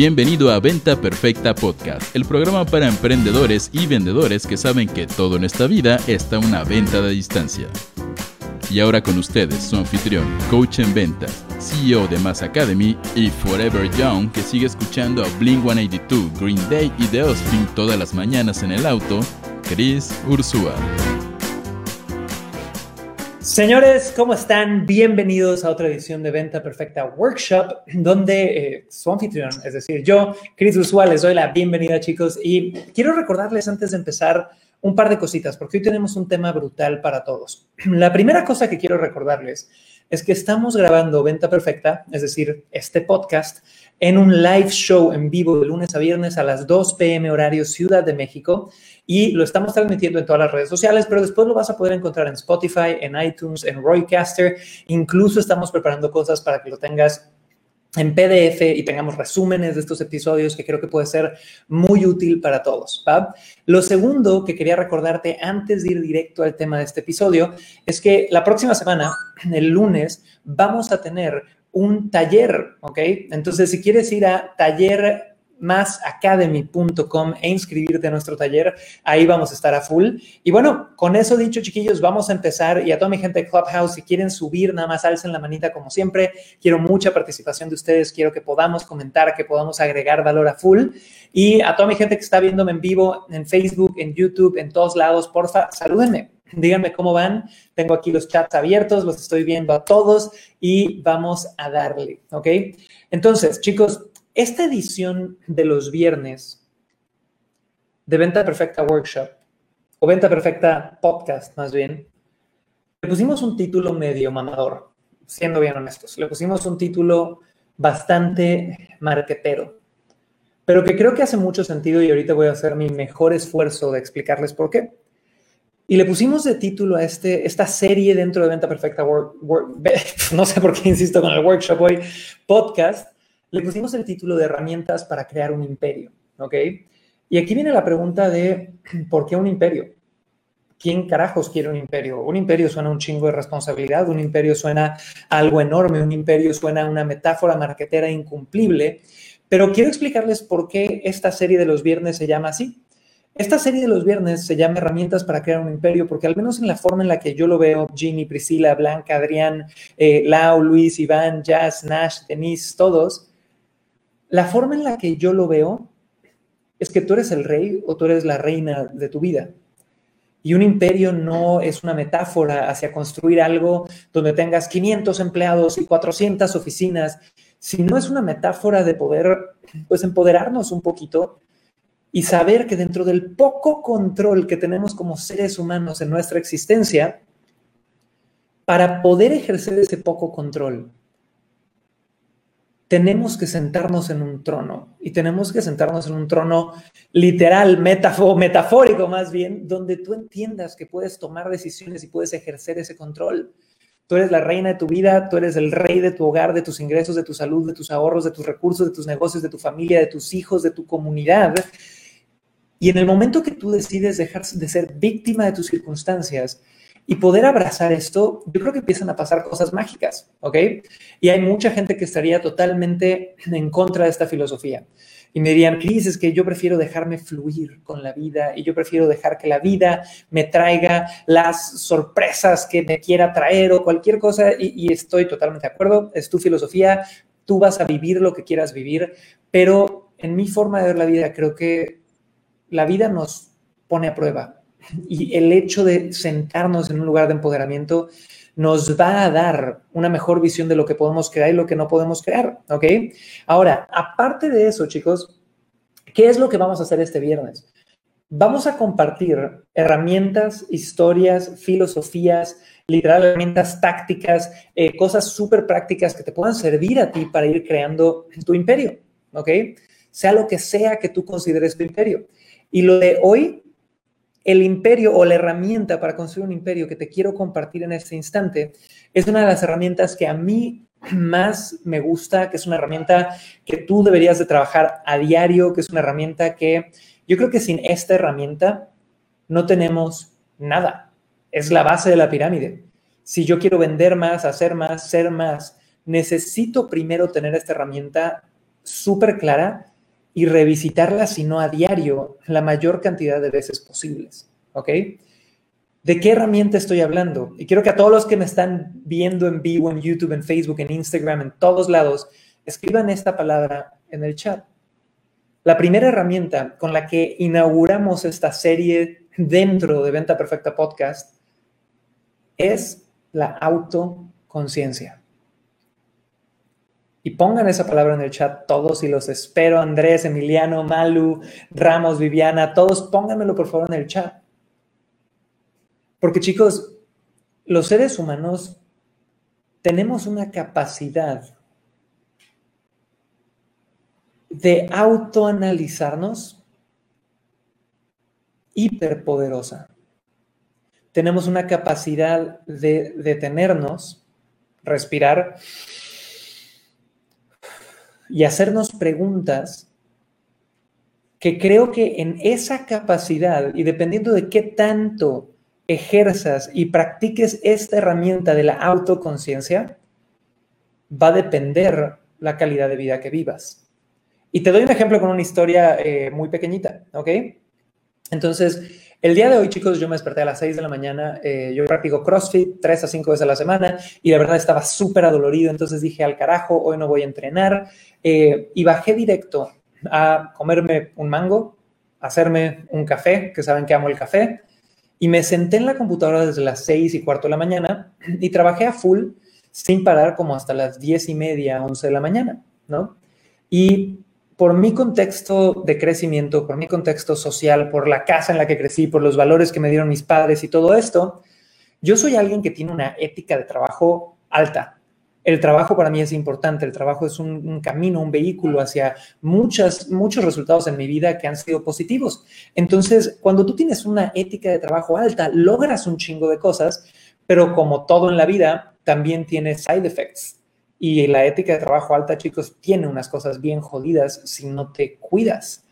Bienvenido a Venta Perfecta Podcast, el programa para emprendedores y vendedores que saben que todo en esta vida está una venta de distancia. Y ahora con ustedes, su anfitrión, coach en ventas, CEO de Mass Academy y Forever Young, que sigue escuchando a Blink 182, Green Day y The Offspring todas las mañanas en el auto, Chris Ursúa. Señores, ¿cómo están? Bienvenidos a otra edición de Venta Perfecta Workshop, donde eh, su anfitrión, es decir, yo, Chris Ursúa, les doy la bienvenida, chicos. Y quiero recordarles antes de empezar un par de cositas, porque hoy tenemos un tema brutal para todos. La primera cosa que quiero recordarles es que estamos grabando Venta Perfecta, es decir, este podcast, en un live show en vivo de lunes a viernes a las 2 p.m. horario Ciudad de México y lo estamos transmitiendo en todas las redes sociales, pero después lo vas a poder encontrar en Spotify, en iTunes, en Roycaster. Incluso estamos preparando cosas para que lo tengas en PDF y tengamos resúmenes de estos episodios que creo que puede ser muy útil para todos. Lo segundo que quería recordarte antes de ir directo al tema de este episodio es que la próxima semana, el lunes, vamos a tener un taller, ¿ok? Entonces, si quieres ir a taller masacademy.com e inscribirte a nuestro taller. Ahí vamos a estar a full. Y bueno, con eso dicho, chiquillos, vamos a empezar. Y a toda mi gente de Clubhouse, si quieren subir, nada más alcen la manita como siempre. Quiero mucha participación de ustedes. Quiero que podamos comentar, que podamos agregar valor a full. Y a toda mi gente que está viéndome en vivo en Facebook, en YouTube, en todos lados, porfa, salúdenme. Díganme cómo van. Tengo aquí los chats abiertos, los estoy viendo a todos y vamos a darle, ¿ok? Entonces, chicos, esta edición de los viernes de Venta Perfecta Workshop, o Venta Perfecta Podcast más bien, le pusimos un título medio mamador, siendo bien honestos. Le pusimos un título bastante marquetero, pero que creo que hace mucho sentido y ahorita voy a hacer mi mejor esfuerzo de explicarles por qué. Y le pusimos de título a este, esta serie dentro de Venta Perfecta no sé por qué insisto con el workshop hoy, podcast, le pusimos el título de herramientas para crear un imperio, ¿ok? Y aquí viene la pregunta de, ¿por qué un imperio? ¿Quién carajos quiere un imperio? Un imperio suena un chingo de responsabilidad, un imperio suena algo enorme, un imperio suena una metáfora marquetera incumplible, pero quiero explicarles por qué esta serie de los viernes se llama así. Esta serie de los viernes se llama Herramientas para crear un imperio, porque al menos en la forma en la que yo lo veo, Ginny, Priscila, Blanca, Adrián, eh, Lau, Luis, Iván, Jazz, Nash, Denise, todos, la forma en la que yo lo veo es que tú eres el rey o tú eres la reina de tu vida. Y un imperio no es una metáfora hacia construir algo donde tengas 500 empleados y 400 oficinas, sino es una metáfora de poder, pues, empoderarnos un poquito y saber que dentro del poco control que tenemos como seres humanos en nuestra existencia, para poder ejercer ese poco control, tenemos que sentarnos en un trono y tenemos que sentarnos en un trono literal, metafórico más bien, donde tú entiendas que puedes tomar decisiones y puedes ejercer ese control. Tú eres la reina de tu vida, tú eres el rey de tu hogar, de tus ingresos, de tu salud, de tus ahorros, de tus recursos, de tus negocios, de tu familia, de tus hijos, de tu comunidad. Y en el momento que tú decides dejar de ser víctima de tus circunstancias y poder abrazar esto, yo creo que empiezan a pasar cosas mágicas, ¿ok? Y hay mucha gente que estaría totalmente en contra de esta filosofía. Y me dirían, Cris, es que yo prefiero dejarme fluir con la vida y yo prefiero dejar que la vida me traiga las sorpresas que me quiera traer o cualquier cosa. Y, y estoy totalmente de acuerdo, es tu filosofía, tú vas a vivir lo que quieras vivir, pero en mi forma de ver la vida creo que la vida nos pone a prueba, y el hecho de sentarnos en un lugar de empoderamiento nos va a dar una mejor visión de lo que podemos crear y lo que no podemos crear, ¿ok? Ahora, aparte de eso, chicos, ¿qué es lo que vamos a hacer este viernes? Vamos a compartir herramientas, historias, filosofías, literal herramientas tácticas, eh, cosas súper prácticas que te puedan servir a ti para ir creando tu imperio, ¿ok? Sea lo que sea que tú consideres tu imperio. Y lo de hoy el imperio o la herramienta para construir un imperio que te quiero compartir en este instante es una de las herramientas que a mí más me gusta, que es una herramienta que tú deberías de trabajar a diario, que es una herramienta que yo creo que sin esta herramienta no tenemos nada. Es la base de la pirámide. Si yo quiero vender más, hacer más, ser más, necesito primero tener esta herramienta súper clara y revisitarla, si no a diario, la mayor cantidad de veces posibles. ¿Ok? ¿De qué herramienta estoy hablando? Y quiero que a todos los que me están viendo en vivo, en YouTube, en Facebook, en Instagram, en todos lados, escriban esta palabra en el chat. La primera herramienta con la que inauguramos esta serie dentro de Venta Perfecta Podcast es la autoconciencia. Y pongan esa palabra en el chat todos y los espero. Andrés, Emiliano, Malu, Ramos, Viviana, todos pónganmelo por favor en el chat. Porque chicos, los seres humanos tenemos una capacidad de autoanalizarnos hiperpoderosa. Tenemos una capacidad de detenernos, respirar y hacernos preguntas que creo que en esa capacidad y dependiendo de qué tanto ejerzas y practiques esta herramienta de la autoconciencia, va a depender la calidad de vida que vivas. Y te doy un ejemplo con una historia eh, muy pequeñita, ¿ok? Entonces, el día de hoy, chicos, yo me desperté a las 6 de la mañana, eh, yo practico CrossFit 3 a 5 veces a la semana y de verdad estaba súper adolorido, entonces dije, al carajo, hoy no voy a entrenar eh, y bajé directo a comerme un mango, hacerme un café, que saben que amo el café, y me senté en la computadora desde las 6 y cuarto de la mañana y trabajé a full sin parar como hasta las 10 y media, 11 de la mañana, ¿no? Y por mi contexto de crecimiento, por mi contexto social, por la casa en la que crecí, por los valores que me dieron mis padres y todo esto, yo soy alguien que tiene una ética de trabajo alta. El trabajo para mí es importante, el trabajo es un, camino, un vehículo hacia muchas, muchos resultados en mi vida que han sido positivos. Entonces, cuando tú tienes una ética de trabajo alta, logras un chingo de cosas, pero como todo en la vida, también tiene side effects, y la ética de trabajo alta, chicos, tiene unas cosas bien jodidas si no te cuidas.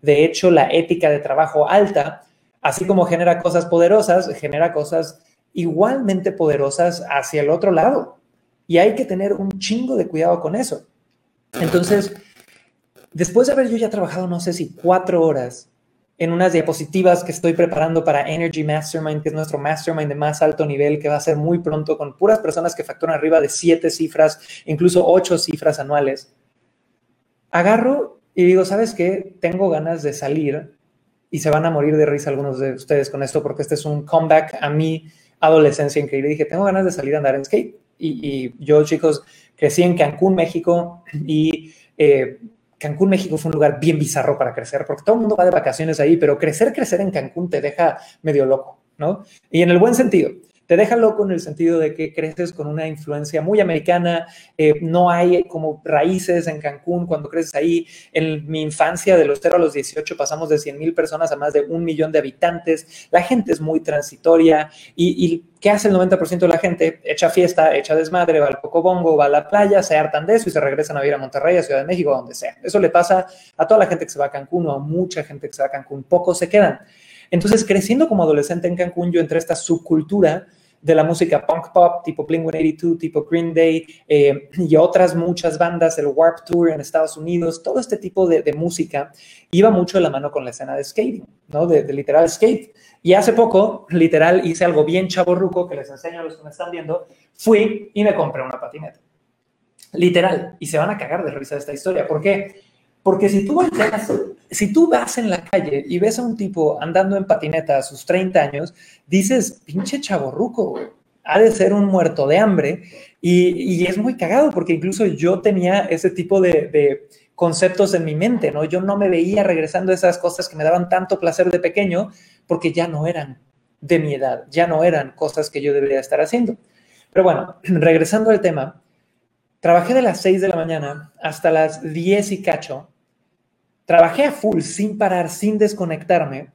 De hecho, la ética de trabajo alta, así como genera cosas poderosas, genera cosas igualmente poderosas hacia el otro lado. Y hay que tener un chingo de cuidado con eso. Entonces, después de haber yo ya trabajado, no sé si cuatro horas en unas diapositivas que estoy preparando para Energy Mastermind, que es nuestro mastermind de más alto nivel, que va a ser muy pronto con puras personas que facturan arriba de siete cifras, incluso ocho cifras anuales. Agarro y digo, ¿sabes qué? Tengo ganas de salir y se van a morir de risa algunos de ustedes con esto, porque este es un comeback a mi adolescencia increíble. Dije, tengo ganas de salir a andar en skate. Y, yo, chicos, crecí en Cancún, México, y eh, Cancún, México fue un lugar bien bizarro para crecer, porque todo el mundo va de vacaciones ahí, pero crecer, crecer en Cancún te deja medio loco, ¿no? Y en el buen sentido te deja loco en el sentido de que creces con una influencia muy americana, eh, no hay como raíces en Cancún cuando creces ahí. En mi infancia, de los 0 a los 18, pasamos de 100 mil personas a más de un millón de habitantes. La gente es muy transitoria y, ¿qué hace el 90% de la gente? Echa fiesta, echa desmadre, va al Pocobongo, va a la playa, se hartan de eso y se regresan a vivir a Monterrey, a Ciudad de México, a donde sea. Eso le pasa a toda la gente que se va a Cancún o a mucha gente que se va a Cancún. Pocos se quedan. Entonces, creciendo como adolescente en Cancún, yo entré a esta subcultura de la música punk pop, tipo Blink-182, tipo Green Day, eh, y otras muchas bandas, el Warp Tour en Estados Unidos, todo este tipo de, música iba mucho de la mano con la escena de skating, ¿no? De, literal skate. Y hace poco, literal, hice algo bien chaborruco que les enseño a los que me están viendo, fui y me compré una patineta. Literal. Y se van a cagar de risa esta historia. ¿Por qué? Porque si tú, si tú vas en la calle y ves a un tipo andando en patineta a sus 30 años, dices, pinche chaborruco, ha de ser un muerto de hambre. Y, es muy cagado porque incluso yo tenía ese tipo de, de, conceptos en mi mente, ¿no? Yo no me veía regresando a esas cosas que me daban tanto placer de pequeño porque ya no eran de mi edad, ya no eran cosas que yo debería estar haciendo. Pero bueno, regresando al tema, trabajé de las 6 de la mañana hasta las 10 y cacho trabajé a full, sin parar, sin desconectarme.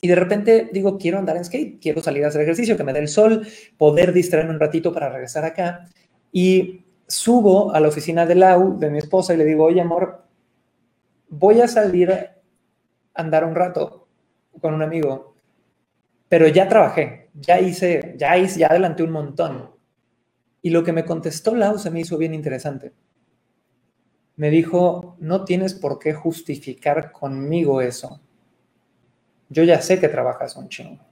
Y de repente digo, quiero andar en skate, quiero salir a hacer ejercicio, que me dé el sol, poder distraerme un ratito para regresar acá. Y subo a la oficina de Lau, de mi esposa, y le digo, oye, amor, voy a salir a andar un rato con un amigo, pero ya trabajé, ya hice, ya hice, ya adelanté un montón. Y lo que me contestó Lau se me hizo bien interesante me dijo, no tienes por qué justificar conmigo eso. Yo ya sé que trabajas un chingo.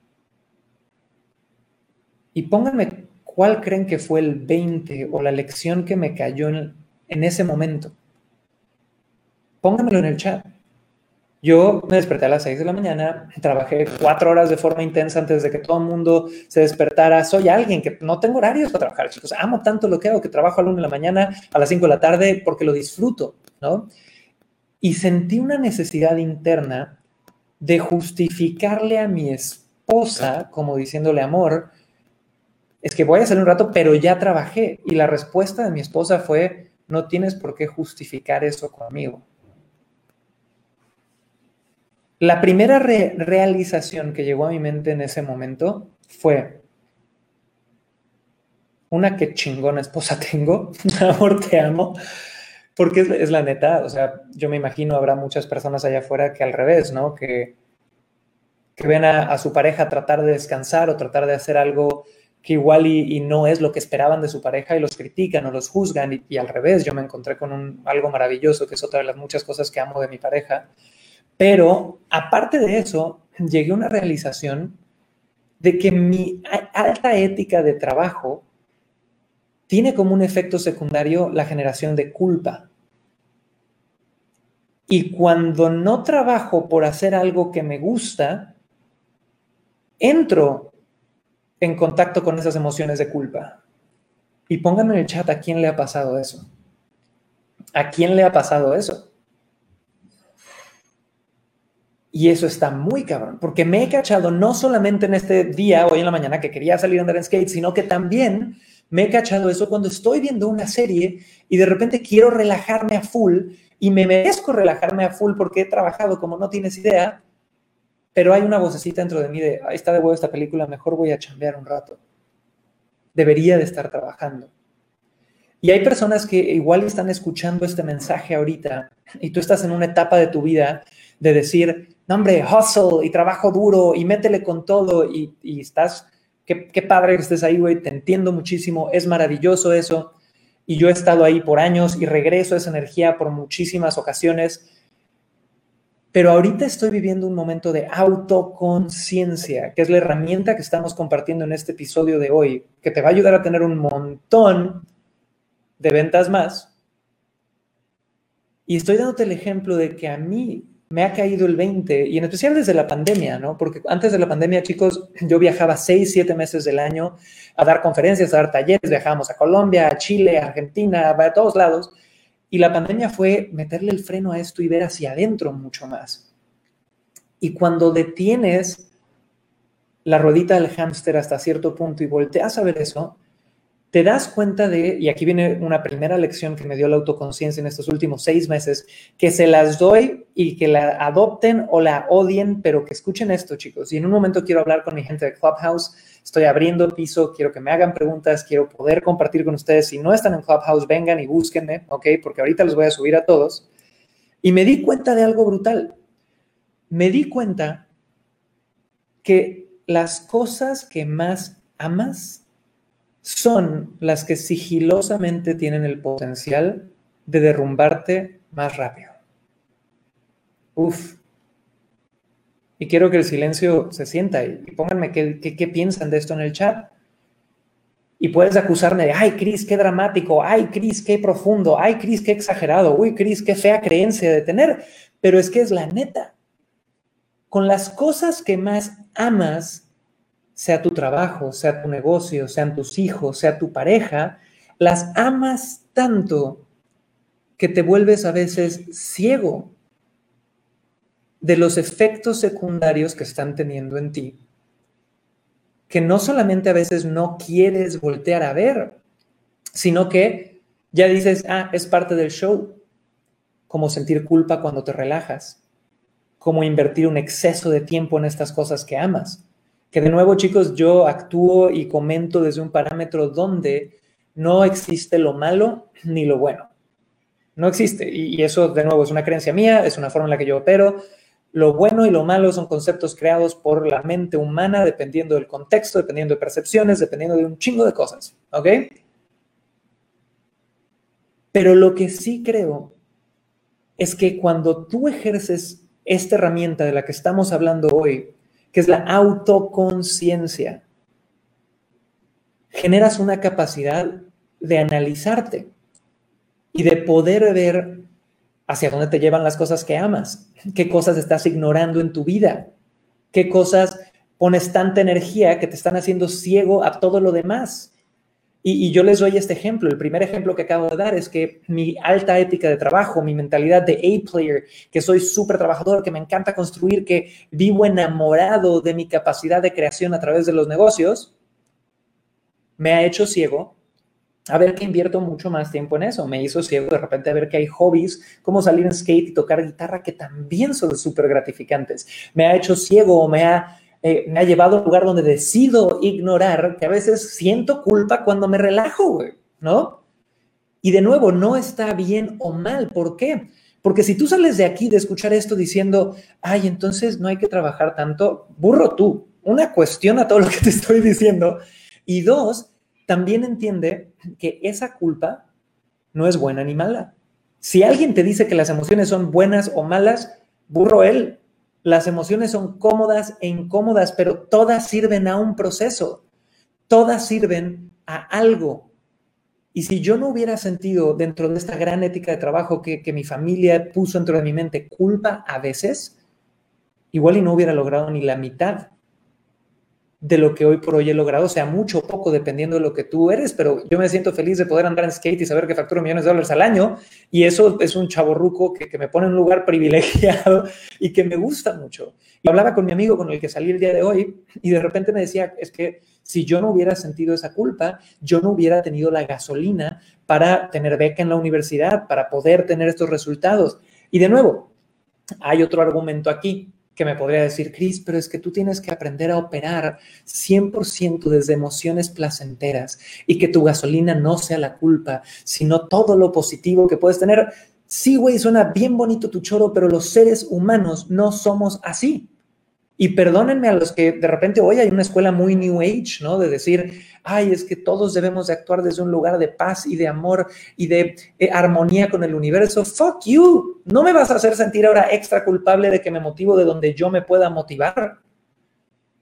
Y pónganme cuál creen que fue el 20 o la lección que me cayó en, en ese momento. Pónganmelo en el chat. Yo me desperté a las 6 de la mañana, trabajé cuatro horas de forma intensa antes de que todo el mundo se despertara. Soy alguien que no tengo horarios para trabajar, chicos. Amo tanto lo que hago que trabajo a la 1 de la mañana, a las 5 de la tarde, porque lo disfruto, ¿no? Y sentí una necesidad interna de justificarle a mi esposa, como diciéndole, amor, es que voy a salir un rato, pero ya trabajé. Y la respuesta de mi esposa fue, no tienes por qué justificar eso conmigo. La primera realización que llegó a mi mente en ese momento fue, una que chingona esposa tengo, amor, te amo, porque es, la neta, o sea, yo me imagino habrá muchas personas allá afuera que al revés, ¿no? Que, que ven a, su pareja tratar de descansar o tratar de hacer algo que igual y, no es lo que esperaban de su pareja y los critican o los juzgan y, al revés, yo me encontré con algo maravilloso, que es otra de las muchas cosas que amo de mi pareja, pero aparte de eso, llegué a una realización de que mi alta ética de trabajo tiene como un efecto secundario la generación de culpa. Y cuando no trabajo por hacer algo que me gusta, entro en contacto con esas emociones de culpa. Y pónganme en el chat a quién le ha pasado eso. ¿A quién le ha pasado eso? Y eso está muy cabrón, porque me he cachado no solamente en este día, hoy en la mañana, que quería salir a andar en skate, sino que también me he cachado eso cuando estoy viendo una serie y de repente quiero relajarme a full y me merezco relajarme a full porque he trabajado como no tienes idea, pero hay una vocecita dentro de mí de, ahí está de huevo esta película, mejor voy a chambear un rato. Debería de estar trabajando. Y hay personas que igual están escuchando este mensaje ahorita y tú estás en una etapa de tu vida de decir, no hombre, hustle y trabajo duro y métele con todo y, estás, qué, qué, padre que estés ahí, güey, te entiendo muchísimo, es maravilloso eso. Y yo he estado ahí por años y regreso esa energía por muchísimas ocasiones. Pero ahorita estoy viviendo un momento de autoconciencia, que es la herramienta que estamos compartiendo en este episodio de hoy, que te va a ayudar a tener un montón de ventas más. Y estoy dándote el ejemplo de que a mí me ha caído el 20, y en especial desde la pandemia, ¿no? Porque antes de la pandemia, chicos, yo viajaba 6, 7 meses del año a dar conferencias, a dar talleres, viajábamos a Colombia, a Chile, a Argentina, a todos lados, y la pandemia fue meterle el freno a esto y ver hacia adentro mucho más. Y cuando detienes la ruedita del hámster hasta cierto punto y volteas a ver eso, te das cuenta de, y aquí viene una primera lección que me dio la autoconciencia en estos últimos seis meses, que se las doy y que la adopten o la odien, pero que escuchen esto, chicos. Y en un momento quiero hablar con mi gente de Clubhouse. Estoy abriendo piso, quiero que me hagan preguntas, quiero poder compartir con ustedes. Si no están en Clubhouse, vengan y búsquenme, ¿ok? Porque ahorita los voy a subir a todos. Y me di cuenta de algo brutal. Me di cuenta que las cosas que más amas son las que sigilosamente tienen el potencial de derrumbarte más rápido. Uf. Y quiero que el silencio se sienta y pónganme qué, qué, piensan de esto en el chat. Y puedes acusarme de, ay, Cris, qué dramático, ay, Cris, qué profundo, ay, Cris, qué exagerado, uy, Cris, qué fea creencia de tener. Pero es que es la neta. Con las cosas que más amas, sea tu trabajo, sea tu negocio, sean tus hijos, sea tu pareja, las amas tanto que te vuelves a veces ciego de los efectos secundarios que están teniendo en ti, que no solamente a veces no quieres voltear a ver, sino que ya dices, ah, es parte del show, como sentir culpa cuando te relajas, como invertir un exceso de tiempo en estas cosas que amas que de nuevo, chicos, yo actúo y comento desde un parámetro donde no existe lo malo ni lo bueno. No existe. Y, eso, de nuevo, es una creencia mía, es una forma en la que yo opero. Lo bueno y lo malo son conceptos creados por la mente humana dependiendo del contexto, dependiendo de percepciones, dependiendo de un chingo de cosas. ¿Ok? Pero lo que sí creo es que cuando tú ejerces esta herramienta de la que estamos hablando hoy, que es la autoconciencia, generas una capacidad de analizarte y de poder ver hacia dónde te llevan las cosas que amas, qué cosas estás ignorando en tu vida, qué cosas pones tanta energía que te están haciendo ciego a todo lo demás. Y, yo les doy este ejemplo. El primer ejemplo que acabo de dar es que mi alta ética de trabajo, mi mentalidad de A-player, que soy súper trabajador, que me encanta construir, que vivo enamorado de mi capacidad de creación a través de los negocios, me ha hecho ciego a ver que invierto mucho más tiempo en eso. Me hizo ciego de repente a ver que hay hobbies como salir en skate y tocar guitarra que también son súper gratificantes. Me ha hecho ciego o me ha, eh, me ha llevado a un lugar donde decido ignorar que a veces siento culpa cuando me relajo, ¿no? Y de nuevo, no está bien o mal. ¿Por qué? Porque si tú sales de aquí de escuchar esto diciendo, ay, entonces no hay que trabajar tanto, burro tú. Una cuestión a todo lo que te estoy diciendo. Y dos, también entiende que esa culpa no es buena ni mala. Si alguien te dice que las emociones son buenas o malas, burro él. Las emociones son cómodas e incómodas, pero todas sirven a un proceso. Todas sirven a algo. Y si yo no hubiera sentido dentro de esta gran ética de trabajo que, que mi familia puso dentro de mi mente culpa a veces, igual y no hubiera logrado ni la mitad de lo que hoy por hoy he logrado, sea mucho o poco, dependiendo de lo que tú eres, pero yo me siento feliz de poder andar en skate y saber que facturo millones de dólares al año, y eso es un chaborruco que, que me pone en un lugar privilegiado y que me gusta mucho. Y hablaba con mi amigo con el que salí el día de hoy, y de repente me decía, es que si yo no hubiera sentido esa culpa, yo no hubiera tenido la gasolina para tener beca en la universidad, para poder tener estos resultados. Y de nuevo, hay otro argumento aquí que me podría decir, Cris, pero es que tú tienes que aprender a operar 100% desde emociones placenteras y que tu gasolina no sea la culpa, sino todo lo positivo que puedes tener. Sí, güey, suena bien bonito tu choro, pero los seres humanos no somos así. Y perdónenme a los que de repente hoy hay una escuela muy New Age, ¿no? De decir, ay, es que todos debemos de actuar desde un lugar de paz y de amor y de eh, armonía con el universo. Fuck you. No me vas a hacer sentir ahora extra culpable de que me motivo de donde yo me pueda motivar.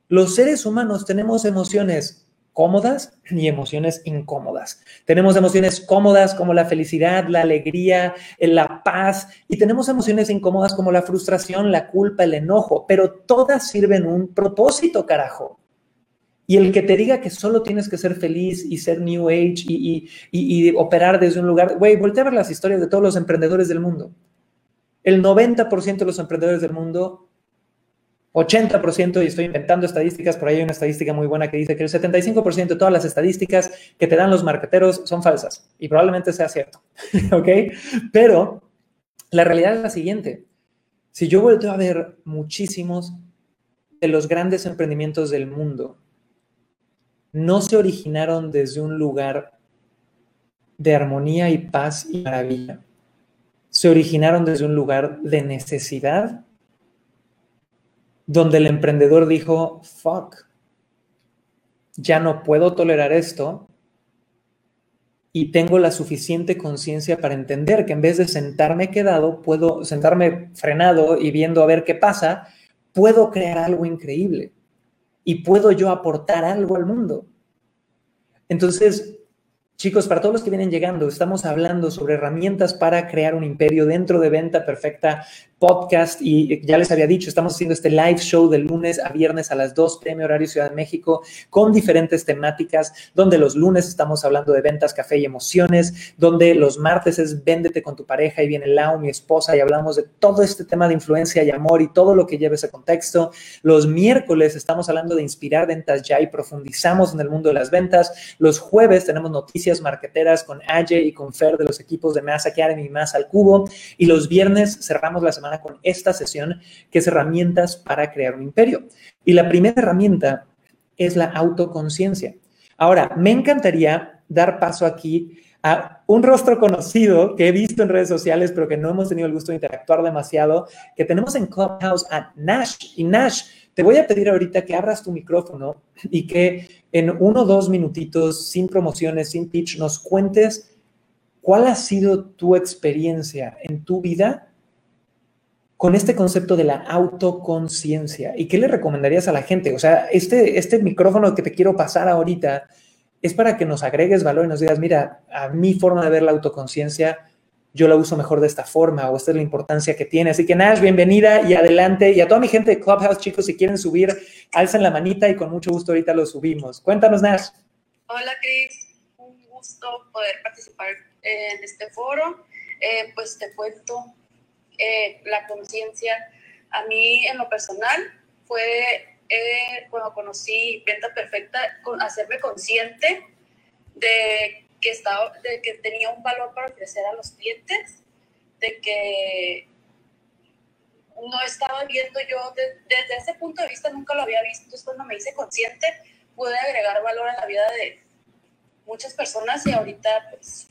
Los seres humanos tenemos emociones cómodas y emociones incómodas. Tenemos emociones cómodas como la felicidad, la alegría, la paz y tenemos emociones incómodas como la frustración, la culpa, el enojo, pero todas sirven un propósito, carajo. Y el que te diga que solo tienes que ser feliz y ser New Age y, operar desde un lugar, güey, voltea a ver las historias de todos los emprendedores del mundo. El 90% de los emprendedores del mundo 80%, y estoy inventando estadísticas, por ahí hay una estadística muy buena que dice que el 75% de todas las estadísticas que te dan los marqueteros son falsas, y probablemente sea cierto, ¿ok? Pero la realidad es la siguiente, si yo vuelto a ver muchísimos de los grandes emprendimientos del mundo, no se originaron desde un lugar de armonía y paz y maravilla, se originaron desde un lugar de necesidad donde el emprendedor dijo, fuck, ya no puedo tolerar esto y tengo la suficiente conciencia para entender que en vez de sentarme quedado, puedo sentarme frenado y viendo a ver qué pasa, puedo crear algo increíble y puedo yo aportar algo al mundo. Entonces, Chicos, para todos los que vienen llegando, estamos hablando sobre herramientas para crear un imperio dentro de Venta Perfecta podcast y ya les había dicho, estamos haciendo este live show de lunes a viernes a las 2 pm horario Ciudad de México con diferentes temáticas, donde los lunes estamos hablando de ventas, café y emociones, donde los martes es véndete con tu pareja y viene Lau, mi esposa, y hablamos de todo este tema de influencia y amor y todo lo que lleva ese contexto. Los miércoles estamos hablando de inspirar ventas ya y profundizamos en el mundo de las ventas. Los jueves tenemos noticias marqueteras con Aye y con Fer de los equipos de Mass Academy y Más al Cubo. Y los viernes cerramos la semana con esta sesión que es herramientas para crear un imperio. Y la primera herramienta es la autoconciencia. Ahora, me encantaría dar paso aquí a un rostro conocido que he visto en redes sociales, pero que no hemos tenido el gusto de interactuar demasiado, que tenemos en Clubhouse a Nash. Y Nash, te voy a pedir ahorita que abras tu micrófono y que en uno o dos minutitos, sin promociones, sin pitch, nos cuentes cuál ha sido tu experiencia en tu vida con este concepto de la autoconciencia. ¿Y qué le recomendarías a la gente? O sea, este, este micrófono que te quiero pasar ahorita es para que nos agregues valor y nos digas, mira, a mi forma de ver la autoconciencia, yo la uso mejor de esta forma o esta es la importancia que tiene. Así que Nash, bienvenida y adelante. Y a toda mi gente de Clubhouse, chicos, si quieren subir, alzan la manita y con mucho gusto ahorita lo subimos. Cuéntanos, Nash. Hola, Chris. Un gusto poder participar en este foro. Eh, pues te cuento, eh, la conciencia, a mí en lo personal fue eh, cuando conocí Venta Perfecta, con hacerme consciente de que, estaba, de que tenía un valor para ofrecer a los clientes, de que no estaba viendo yo, desde ese punto de vista nunca lo había visto, entonces cuando me hice consciente pude agregar valor a la vida de muchas personas y ahorita pues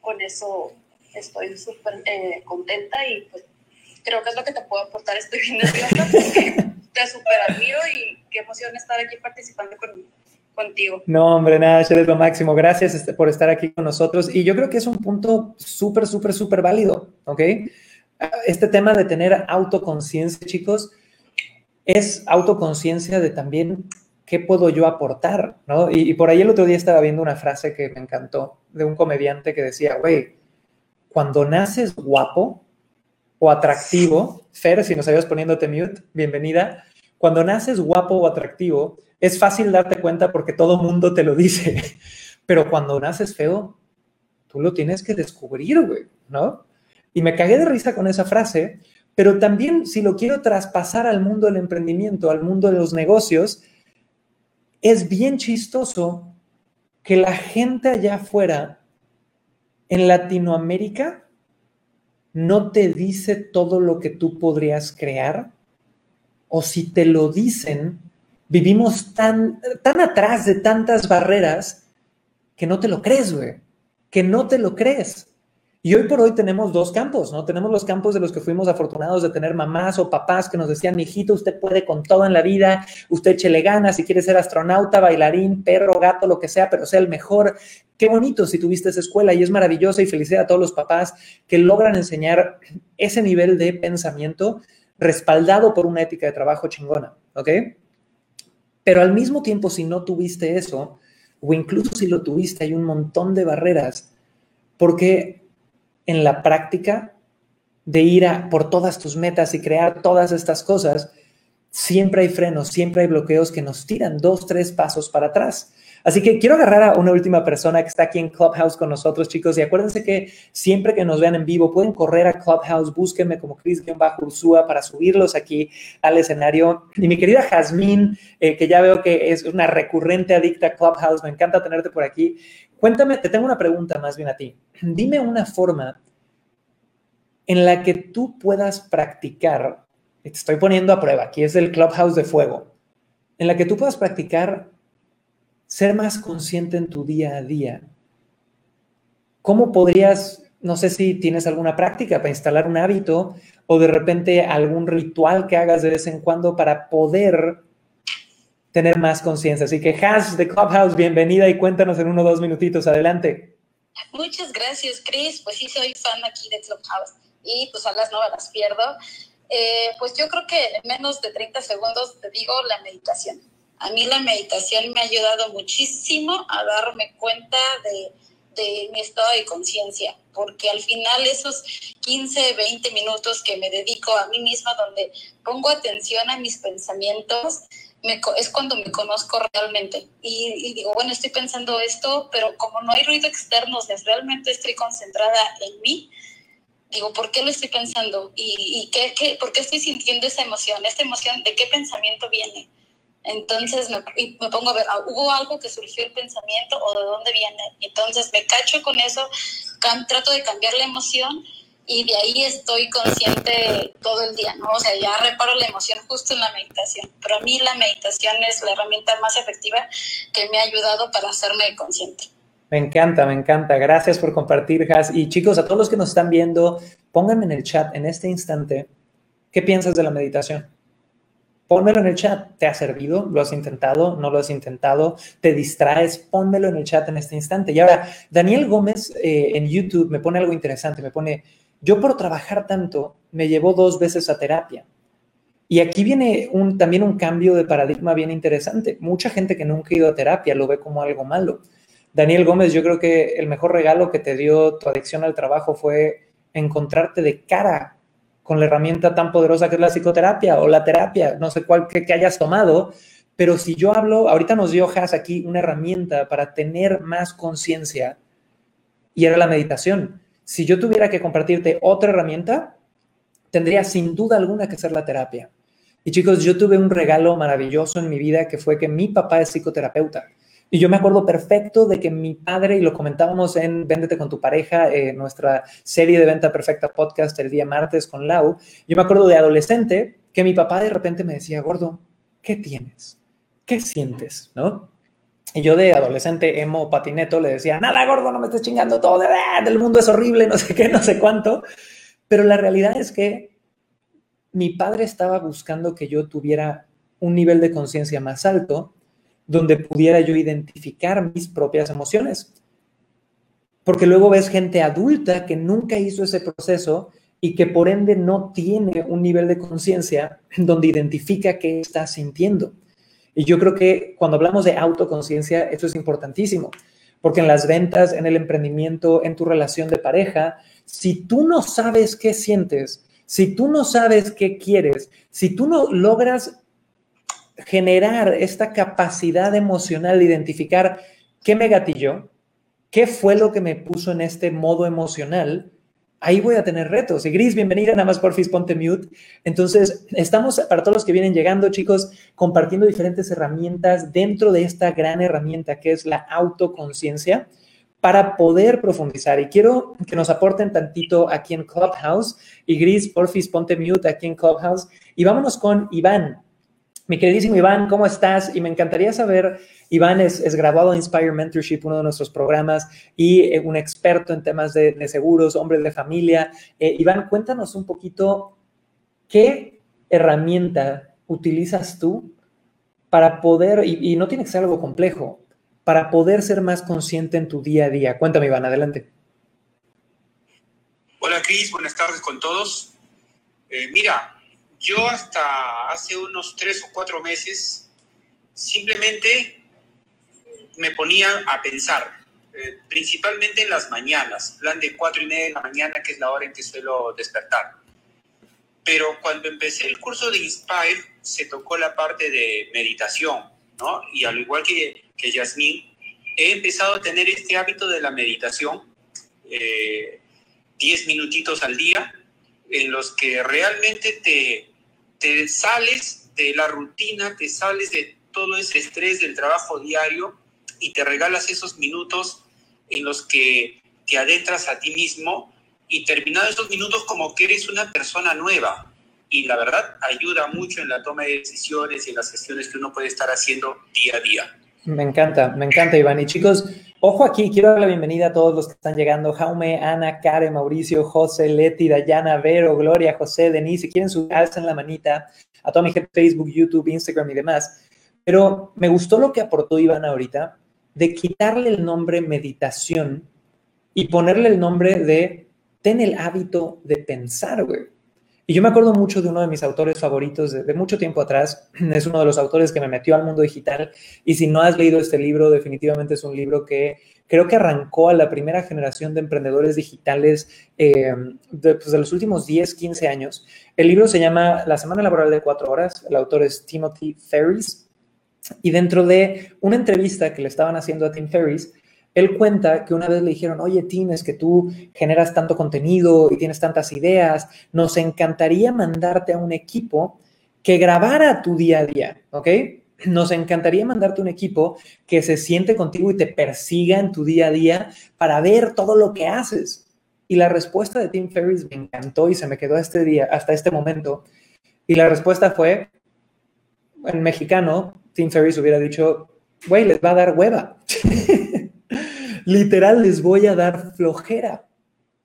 con eso estoy súper eh, contenta y pues creo que es lo que te puedo aportar. Estoy bien nerviosa porque te súper admiro y qué emoción estar aquí participando contigo. No, hombre, nada, eres lo máximo. Gracias este, por estar aquí con nosotros. Y yo creo que es un punto súper, súper, súper válido, ¿ok? Este tema de tener autoconciencia, chicos, es autoconciencia de también qué puedo yo aportar, ¿no? Y, y, por ahí el otro día estaba viendo una frase que me encantó de un comediante que decía, güey, cuando naces guapo o atractivo, Fer, si nos habías poniéndote mute, bienvenida. Cuando naces guapo o atractivo, es fácil darte cuenta porque todo mundo te lo dice. Pero cuando naces feo, tú lo tienes que descubrir, güey, ¿no? Y me cagué de risa con esa frase, pero también si lo quiero traspasar al mundo del emprendimiento, al mundo de los negocios, es bien chistoso que la gente allá afuera en Latinoamérica no te dice todo lo que tú podrías crear, o si te lo dicen, vivimos tan, tan atrás de tantas barreras que no te lo crees, güey, que no te lo crees. Y hoy por hoy tenemos dos campos, ¿no? Tenemos los campos de los que fuimos afortunados de tener mamás o papás que nos decían, hijito, usted puede con todo en la vida, usted échele ganas, si quiere ser astronauta, bailarín, perro, gato, lo que sea, pero sea el mejor. Qué bonito si tuviste esa escuela y es maravillosa y felicidad a todos los papás que logran enseñar ese nivel de pensamiento respaldado por una ética de trabajo chingona, ¿ok? Pero al mismo tiempo, si no tuviste eso, o incluso si lo tuviste, hay un montón de barreras, porque en la práctica de ir a por todas tus metas y crear todas estas cosas, siempre hay frenos, siempre hay bloqueos que nos tiran dos, tres pasos para atrás. Así que quiero agarrar a una última persona que está aquí en Clubhouse con nosotros, chicos. Y acuérdense que siempre que nos vean en vivo, pueden correr a Clubhouse, búsquenme como Chris-Ursúa para subirlos aquí al escenario. Y mi querida Jazmín, eh, que ya veo que es una recurrente adicta a Clubhouse, me encanta tenerte por aquí. Cuéntame, te tengo una pregunta más bien a ti. Dime una forma en la que tú puedas practicar, te estoy poniendo a prueba, aquí es el Clubhouse de Fuego, en la que tú puedas practicar ser más consciente en tu día a día. ¿Cómo podrías, no sé si tienes alguna práctica para instalar un hábito o de repente algún ritual que hagas de vez en cuando para poder tener más conciencia. Así que Has de Clubhouse, bienvenida y cuéntanos en uno o dos minutitos. Adelante. Muchas gracias, Chris. Pues sí, soy fan aquí de Clubhouse y pues a las no las pierdo. Eh, pues yo creo que en menos de 30 segundos te digo la meditación. A mí la meditación me ha ayudado muchísimo a darme cuenta de, de mi estado de conciencia, porque al final esos 15, 20 minutos que me dedico a mí misma, donde pongo atención a mis pensamientos, es cuando me conozco realmente. Y, digo, bueno, estoy pensando esto, pero como no hay ruido externo, o sea, realmente estoy concentrada en mí, digo, ¿por qué lo estoy pensando? ¿Y, y qué, qué, por qué estoy sintiendo esa emoción? ¿Esta emoción de qué pensamiento viene? Entonces me, me, pongo a ver, ah, ¿hubo algo que surgió el pensamiento o de dónde viene? Entonces me cacho con eso, trato de cambiar la emoción y de ahí estoy consciente todo el día, ¿no? O sea, ya reparo la emoción justo en la meditación. Pero a mí la meditación es la herramienta más efectiva que me ha ayudado para hacerme consciente. Me encanta, me encanta. Gracias por compartir, Has. Y chicos, a todos los que nos están viendo, pónganme en el chat en este instante, ¿qué piensas de la meditación? Pónmelo en el chat. ¿Te ha servido? ¿Lo has intentado? ¿No lo has intentado? ¿Te distraes? Pónmelo en el chat en este instante. Y ahora, Daniel Gómez eh, en YouTube me pone algo interesante. Me pone, Yo por trabajar tanto me llevó dos veces a terapia. Y aquí viene también un cambio de paradigma bien interesante. Mucha gente que nunca ha ido a terapia lo ve como algo malo. Daniel Gómez, yo creo que el mejor regalo que te dio tu adicción al trabajo fue encontrarte de cara con la herramienta tan poderosa que es la psicoterapia o la terapia, no sé cuál que, hayas tomado, pero si yo hablo, ahorita nos dio Has aquí una herramienta para tener más conciencia y era la meditación. Si yo tuviera que compartirte otra herramienta, tendría sin duda alguna que ser la terapia. Y chicos, yo tuve un regalo maravilloso en mi vida que fue que mi papá es psicoterapeuta. Y yo me acuerdo perfecto de que mi padre, y lo comentábamos en Véndete con tu pareja, eh, nuestra serie de Venta Perfecta podcast el día martes con Lau, yo me acuerdo de adolescente que mi papá de repente me decía, gordo, ¿qué tienes? ¿Qué sientes? ¿No? Y yo de adolescente emo patineto le decía, nada gordo, no me estés chingando todo, del mundo es horrible, no sé qué, no sé cuánto. Pero la realidad es que mi padre estaba buscando que yo tuviera un nivel de conciencia más alto donde pudiera yo identificar mis propias emociones. Porque luego ves gente adulta que nunca hizo ese proceso y que por ende no tiene un nivel de conciencia donde identifica qué está sintiendo. Y yo creo que cuando hablamos de autoconciencia, eso es importantísimo, porque en las ventas, en el emprendimiento, en tu relación de pareja, si tú no sabes qué sientes, si tú no sabes qué quieres, si tú no logras generar esta capacidad emocional de identificar qué me gatilló, qué fue lo que me puso en este modo emocional, ahí voy a tener retos. Y Gris, bienvenida, nada más porfis, ponte mute. Entonces, estamos, para todos los que vienen llegando, chicos, compartiendo diferentes herramientas dentro de esta gran herramienta que es la autoconciencia para poder profundizar. Y quiero que nos aporten tantito aquí en Clubhouse. Y Gris, porfis, ponte mute aquí en Clubhouse. Y vámonos con Iván. Mi queridísimo Iván, ¿cómo estás? Y me encantaría saber, Iván es, graduado en Inspire Mentorship, uno de nuestros programas, y eh, un experto en temas de, seguros, hombre de familia. Eh, Iván, cuéntanos un poquito qué herramienta utilizas tú para poder, y no tiene que ser algo complejo, para poder ser más consciente en tu día a día? Cuéntame, Iván, adelante. Hola, Cris, buenas tardes con todos. Eh, mira, yo hasta hace unos tres o cuatro meses simplemente me ponía a pensar, eh, principalmente en las mañanas, plan de cuatro y media de la mañana, que es la hora en que suelo despertar. Pero cuando empecé el curso de Inspire, se tocó la parte de meditación, ¿no? Y al igual que que Yasmín, he empezado a tener este hábito de la meditación, 10 eh, minutitos al día, en los que realmente te, te sales de la rutina, te sales de todo ese estrés del trabajo diario y te regalas esos minutos en los que te adentras a ti mismo y terminados esos minutos como que eres una persona nueva. Y la verdad ayuda mucho en la toma de decisiones y en las gestiones que uno puede estar haciendo día a día. Me encanta, me encanta, Iván. Y chicos, ojo aquí, quiero dar la bienvenida a todos los que están llegando. Jaume, Ana, Karen, Mauricio, José, Leti, Dayana, Vero, Gloria, José, Denise. Si quieren su en la manita a toda mi gente Facebook, YouTube, Instagram y demás. Pero me gustó lo que aportó Iván ahorita de quitarle el nombre meditación y ponerle el nombre de ten el hábito de pensar, güey. Y yo me acuerdo mucho de uno de mis autores favoritos de, mucho tiempo atrás. Es uno de los autores que me metió al mundo digital. Y si no has leído este libro, definitivamente es un libro que creo que arrancó a la primera generación de emprendedores digitales eh, de, los últimos 10, 15 años. El libro se llama La Semana Laboral de Cuatro Horas. El autor es Timothy Ferris. Y dentro de una entrevista que le estaban haciendo a Tim Ferris, él cuenta que una vez le dijeron, oye, Tim, es que tú generas tanto contenido y tienes tantas ideas, nos encantaría mandarte a un equipo que grabara tu día a día, ¿ok? Nos encantaría mandarte un equipo que se siente contigo y te persiga en tu día a día para ver todo lo que haces. Y la respuesta de Tim Ferriss me encantó y se me quedó este día, hasta este momento. Y la respuesta fue, en mexicano, Tim Ferriss hubiera dicho, güey, les va a dar hueva. Literal, les voy a dar flojera.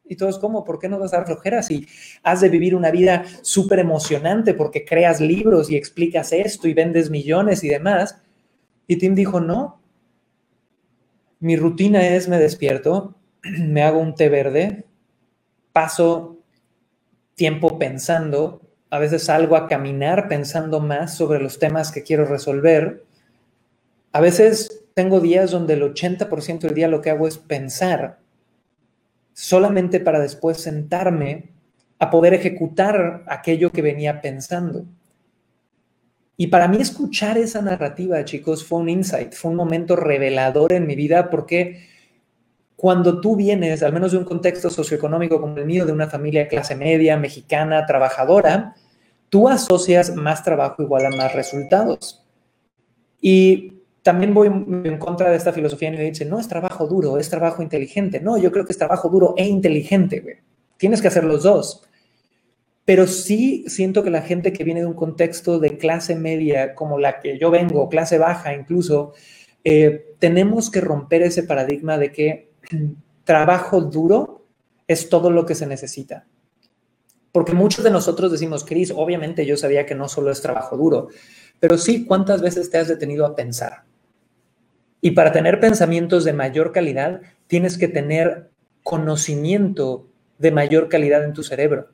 Y todos, ¿cómo? ¿Por qué no vas a dar flojera si has de vivir una vida súper emocionante porque creas libros y explicas esto y vendes millones y demás? Y Tim dijo, no. Mi rutina es me despierto, me hago un té verde, paso tiempo pensando, a veces salgo a caminar pensando más sobre los temas que quiero resolver. A veces tengo días donde el 80% del día lo que hago es pensar, solamente para después sentarme a poder ejecutar aquello que venía pensando. Y para mí escuchar esa narrativa, chicos, fue un insight, fue un momento revelador en mi vida porque cuando tú vienes, al menos de un contexto socioeconómico como el mío, de una familia clase media, mexicana, trabajadora, tú asocias más trabajo igual a más resultados. Y también voy en contra de esta filosofía me dice, no es trabajo duro, es trabajo inteligente. No, yo creo que es trabajo duro e inteligente, Tienes que hacer los dos. Pero sí siento que la gente que viene de un contexto de clase media, como la que yo vengo, clase baja incluso, eh, tenemos que romper ese paradigma de que trabajo duro es todo lo que se necesita. Porque muchos de nosotros decimos, Cris, obviamente yo sabía que no solo es trabajo duro, pero sí, ¿cuántas veces te has detenido a pensar? Y para tener pensamientos de mayor calidad, tienes que tener conocimiento de mayor calidad en tu cerebro.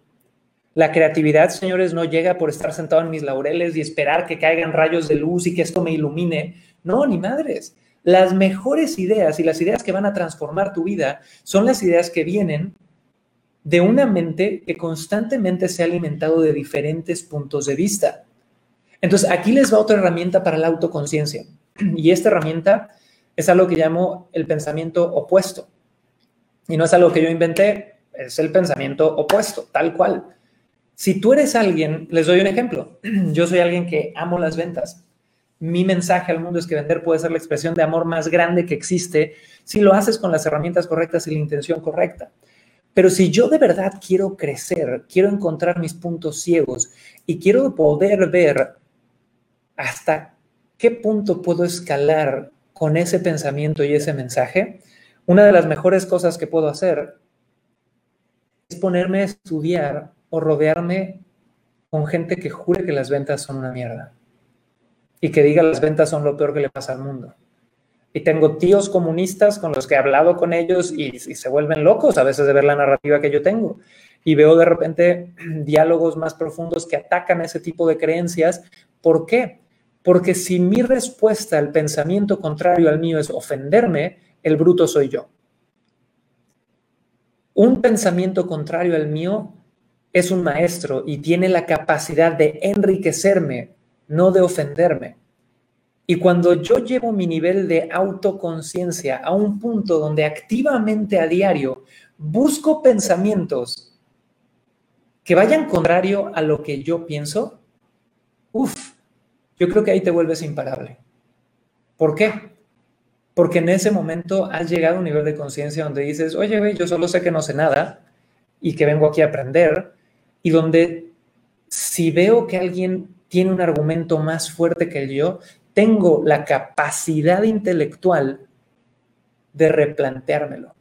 La creatividad, señores, no llega por estar sentado en mis laureles y esperar que caigan rayos de luz y que esto me ilumine. No, ni madres. Las mejores ideas y las ideas que van a transformar tu vida son las ideas que vienen de una mente que constantemente se ha alimentado de diferentes puntos de vista. Entonces, aquí les va otra herramienta para la autoconciencia. Y esta herramienta es algo que llamo el pensamiento opuesto. Y no es algo que yo inventé, es el pensamiento opuesto, tal cual. Si tú eres alguien, les doy un ejemplo. Yo soy alguien que amo las ventas mi mensaje al mundo es que vender puede ser la expresión de amor más grande que existe si lo haces con las herramientas correctas y la intención correcta. Pero si yo de verdad quiero crecer, quiero encontrar mis puntos ciegos y quiero poder ver hasta qué punto puedo escalar con ese pensamiento y ese mensaje, una de las mejores cosas que puedo hacer es ponerme a estudiar o rodearme con gente que jure que las ventas son una mierda y que diga las ventas son lo peor que le pasa al mundo. Y tengo tíos comunistas con los que he hablado con ellos y, se vuelven locos a veces de ver la narrativa que yo tengo. Y veo de repente diálogos más profundos que atacan ese tipo de creencias. ¿Por qué? Porque si mi respuesta al pensamiento contrario al mío es ofenderme, el bruto soy yo. Un pensamiento contrario al mío es un maestro y tiene la capacidad de enriquecerme no de ofenderme. Y cuando yo llevo mi nivel de autoconciencia a un punto donde activamente a diario busco pensamientos que vayan contrario a lo que yo pienso, uff, yo creo que ahí te vuelves imparable. ¿Por qué? Porque en ese momento has llegado a un nivel de conciencia donde dices, oye, güey, yo solo sé que no sé nada y que vengo aquí a aprender, y donde si veo que alguien tiene un argumento más fuerte que yo, tengo la capacidad intelectual de replanteármelo,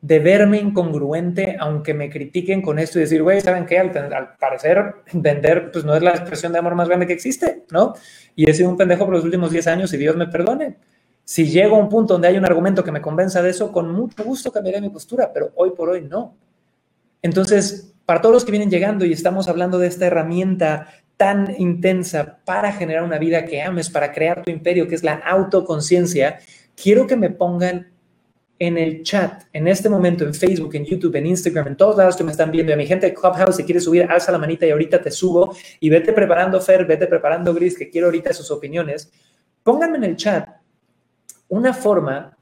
de verme incongruente, aunque me critiquen con esto y decir, güey, ¿saben qué? Al, parecer, vender pues no es la expresión de amor más grande que existe, ¿no? Y he sido un pendejo por los últimos 10 años y Dios me perdone. Si llego a un punto donde hay un argumento que me convenza de eso, con mucho gusto cambiaré mi postura, pero hoy por hoy no. Entonces, para todos los que vienen llegando y estamos hablando de esta herramienta tan intensa para generar una vida que ames, para crear tu imperio, que es la autoconciencia, quiero que me pongan en el chat, en este momento, en Facebook, en YouTube, en Instagram, en todos lados que me están viendo, a mi gente de Clubhouse, si quieres subir, alza la manita y ahorita te subo y vete preparando, Fer, vete preparando, Gris, que quiero ahorita sus opiniones. Pónganme en el chat una forma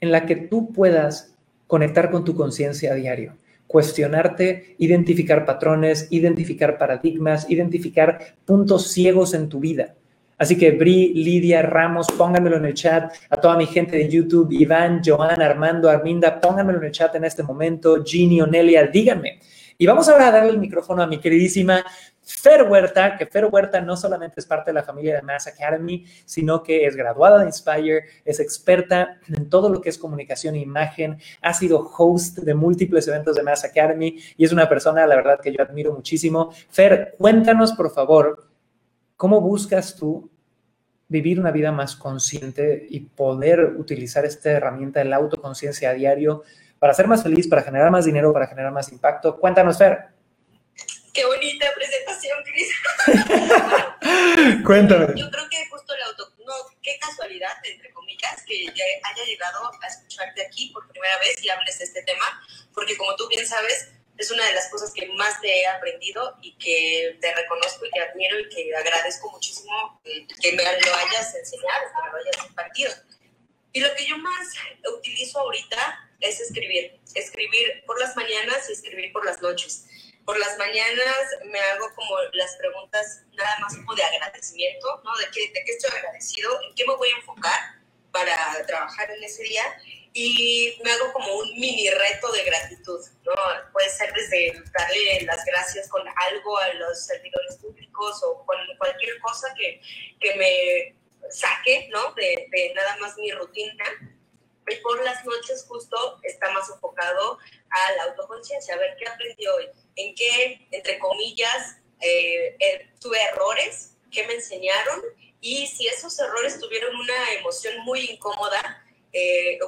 en la que tú puedas conectar con tu conciencia a diario cuestionarte, identificar patrones, identificar paradigmas, identificar puntos ciegos en tu vida. Así que Bri, Lidia, Ramos, pónganmelo en el chat. A toda mi gente de YouTube, Iván, Joan, Armando, Arminda, pónganmelo en el chat en este momento. Ginny, Onelia, díganme. Y vamos ahora a darle el micrófono a mi queridísima Fer Huerta, que Fer Huerta no solamente es parte de la familia de Mass Academy, sino que es graduada de Inspire, es experta en todo lo que es comunicación e imagen, ha sido host de múltiples eventos de Mass Academy y es una persona, la verdad, que yo admiro muchísimo. Fer, cuéntanos, por favor, ¿cómo buscas tú vivir una vida más consciente y poder utilizar esta herramienta de la autoconciencia a diario para ser más feliz, para generar más dinero, para generar más impacto. Cuéntanos, Fer. Qué bonita presentación, Cris. Cuéntame. Yo creo que justo el auto, no, qué casualidad, entre comillas, que ya haya llegado a escucharte aquí por primera vez y hables de este tema, porque como tú bien sabes, es una de las cosas que más te he aprendido y que te reconozco y que admiro y que agradezco muchísimo que me lo hayas enseñado, que me lo hayas impartido. Y lo que yo más utilizo ahorita es escribir, escribir por las mañanas y escribir por las noches. Por las mañanas me hago como las preguntas nada más como de agradecimiento, ¿no? De qué, de qué estoy agradecido, en qué me voy a enfocar para trabajar en ese día y me hago como un mini reto de gratitud, Puede ser desde darle las gracias con algo a los servidores públicos o con cualquier cosa que, que me saque, ¿no? De, de nada más mi rutina. Y por las noches justo está más enfocado a la autoconciencia, a ver qué aprendí hoy, en qué, entre comillas, eh, eh, tuve errores, qué me enseñaron y si esos errores tuvieron una emoción muy incómoda, eh,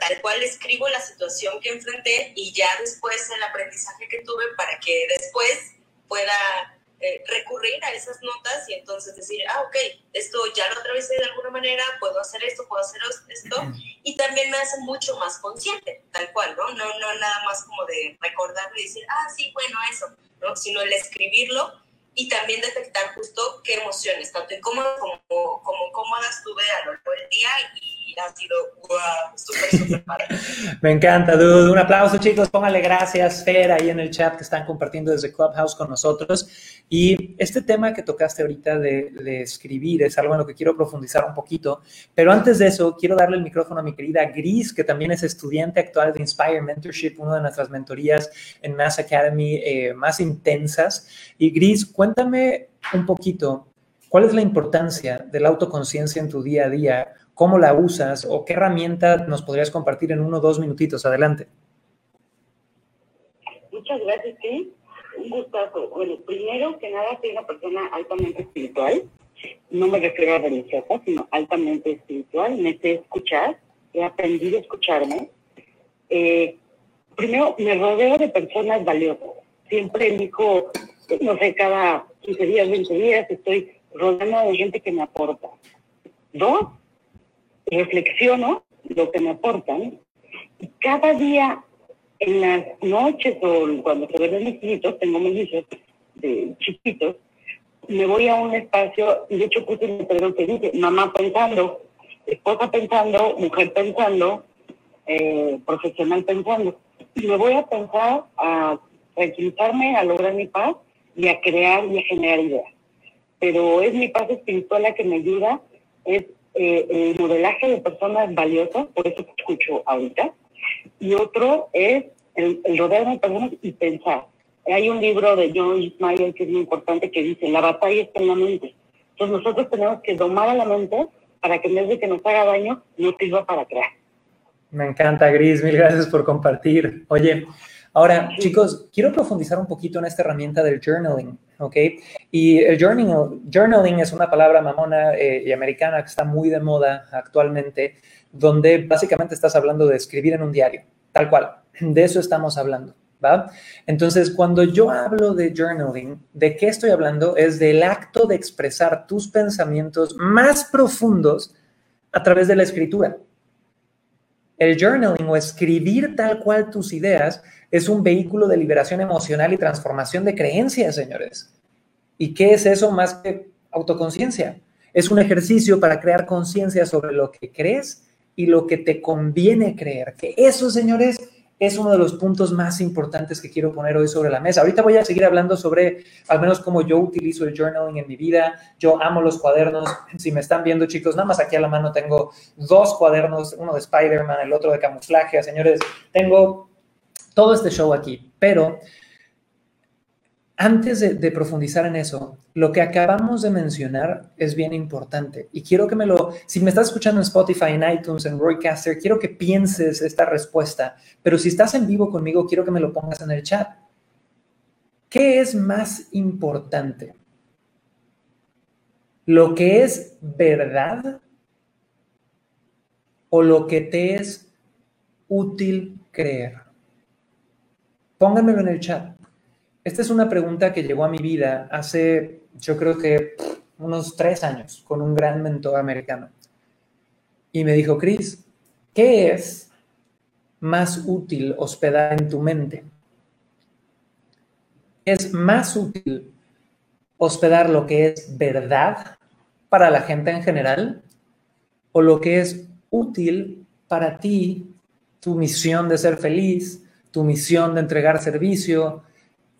tal cual escribo la situación que enfrenté y ya después el aprendizaje que tuve para que después pueda eh, recurrir a esas notas y entonces decir, ah, ok, esto ya lo atravesé de alguna manera, puedo hacer esto, puedo hacer esto, y también me hace mucho más consciente, tal cual, ¿no? No, no nada más como de recordarlo y decir, ah, sí, bueno, eso, ¿no? Sino el escribirlo y también detectar justo qué emociones, tanto incómodas como, como cómodas tuve a lo largo del día y ha sido wow, súper, súper padre. Me encanta, dude. Un aplauso, chicos. Póngale gracias, Fer, ahí en el chat que están compartiendo desde Clubhouse con nosotros. Y este tema que tocaste ahorita de, de, escribir es algo en lo que quiero profundizar un poquito. Pero antes de eso, quiero darle el micrófono a mi querida Gris, que también es estudiante actual de Inspire Mentorship, una de nuestras mentorías en Mass Academy eh, más intensas. Y Gris, cuéntame un poquito. ¿Cuál es la importancia de la autoconciencia en tu día a día? Cómo la usas o qué herramienta nos podrías compartir en uno o dos minutitos. Adelante. Muchas gracias, sí. Un gustazo. Bueno, primero que nada, soy una persona altamente espiritual. No me refiero a religiosa, sino altamente espiritual. Me sé escuchar. He aprendido a escucharme. Eh, primero, me rodeo de personas valiosas. Siempre elijo, no sé, cada 15 días, 20 días, estoy rodeando de gente que me aporta. Dos, reflexiono lo que me aportan y cada día en las noches o cuando se ven mis hijitos, tengo mis hijos de chiquitos, me voy a un espacio, y de hecho puse un letrero que dice, mamá pensando, esposa pensando, mujer pensando, eh, profesional pensando. Y me voy a pensar a tranquilizarme, a lograr mi paz y a crear y a generar ideas. Pero es mi paz espiritual la que me ayuda, es eh, el modelaje de personas valiosas, por eso te escucho ahorita, y otro es el, el de personas y pensar. Hay un libro de John Ismail que es muy importante que dice, la batalla está en la mente. Entonces nosotros tenemos que domar a la mente para que en vez de que nos haga daño, no sirva para crear. Me encanta, Gris, mil gracias por compartir. Oye, ahora, chicos, quiero profundizar un poquito en esta herramienta del journaling. ¿ok? Y el journaling, journaling es una palabra mamona eh, y americana que está muy de moda actualmente, donde básicamente estás hablando de escribir en un diario, tal cual. De eso estamos hablando. ¿Va? Entonces, cuando yo hablo de journaling, ¿de qué estoy hablando? Es del acto de expresar tus pensamientos más profundos a través de la escritura. El journaling o escribir tal cual tus ideas es un vehículo de liberación emocional y transformación de creencias, señores. ¿Y qué es eso más que autoconciencia? Es un ejercicio para crear conciencia sobre lo que crees y lo que te conviene creer. Que eso, señores, es uno de los puntos más importantes que quiero poner hoy sobre la mesa. Ahorita voy a seguir hablando sobre al menos cómo yo utilizo el journaling en mi vida. Yo amo los cuadernos. Si me están viendo, chicos, nada más aquí a la mano tengo dos cuadernos, uno de Spider-Man, el otro de camuflaje. Señores, tengo todo este show aquí, pero antes de, profundizar en eso, lo que acabamos de mencionar es bien importante y quiero que me lo, si me estás escuchando en Spotify, en iTunes, en Roycaster, quiero que pienses esta respuesta, pero si estás en vivo conmigo, quiero que me lo pongas en el chat. ¿Qué es más importante? ¿Lo que es verdad o lo que te es útil creer? Pónganmelo en el chat. Esta es una pregunta que llegó a mi vida hace, yo creo que unos tres años, con un gran mentor americano. Y me dijo, Chris, ¿qué es más útil hospedar en tu mente? ¿Es más útil hospedar lo que es verdad para la gente en general o lo que es útil para ti, tu misión de ser feliz, tu misión de entregar servicio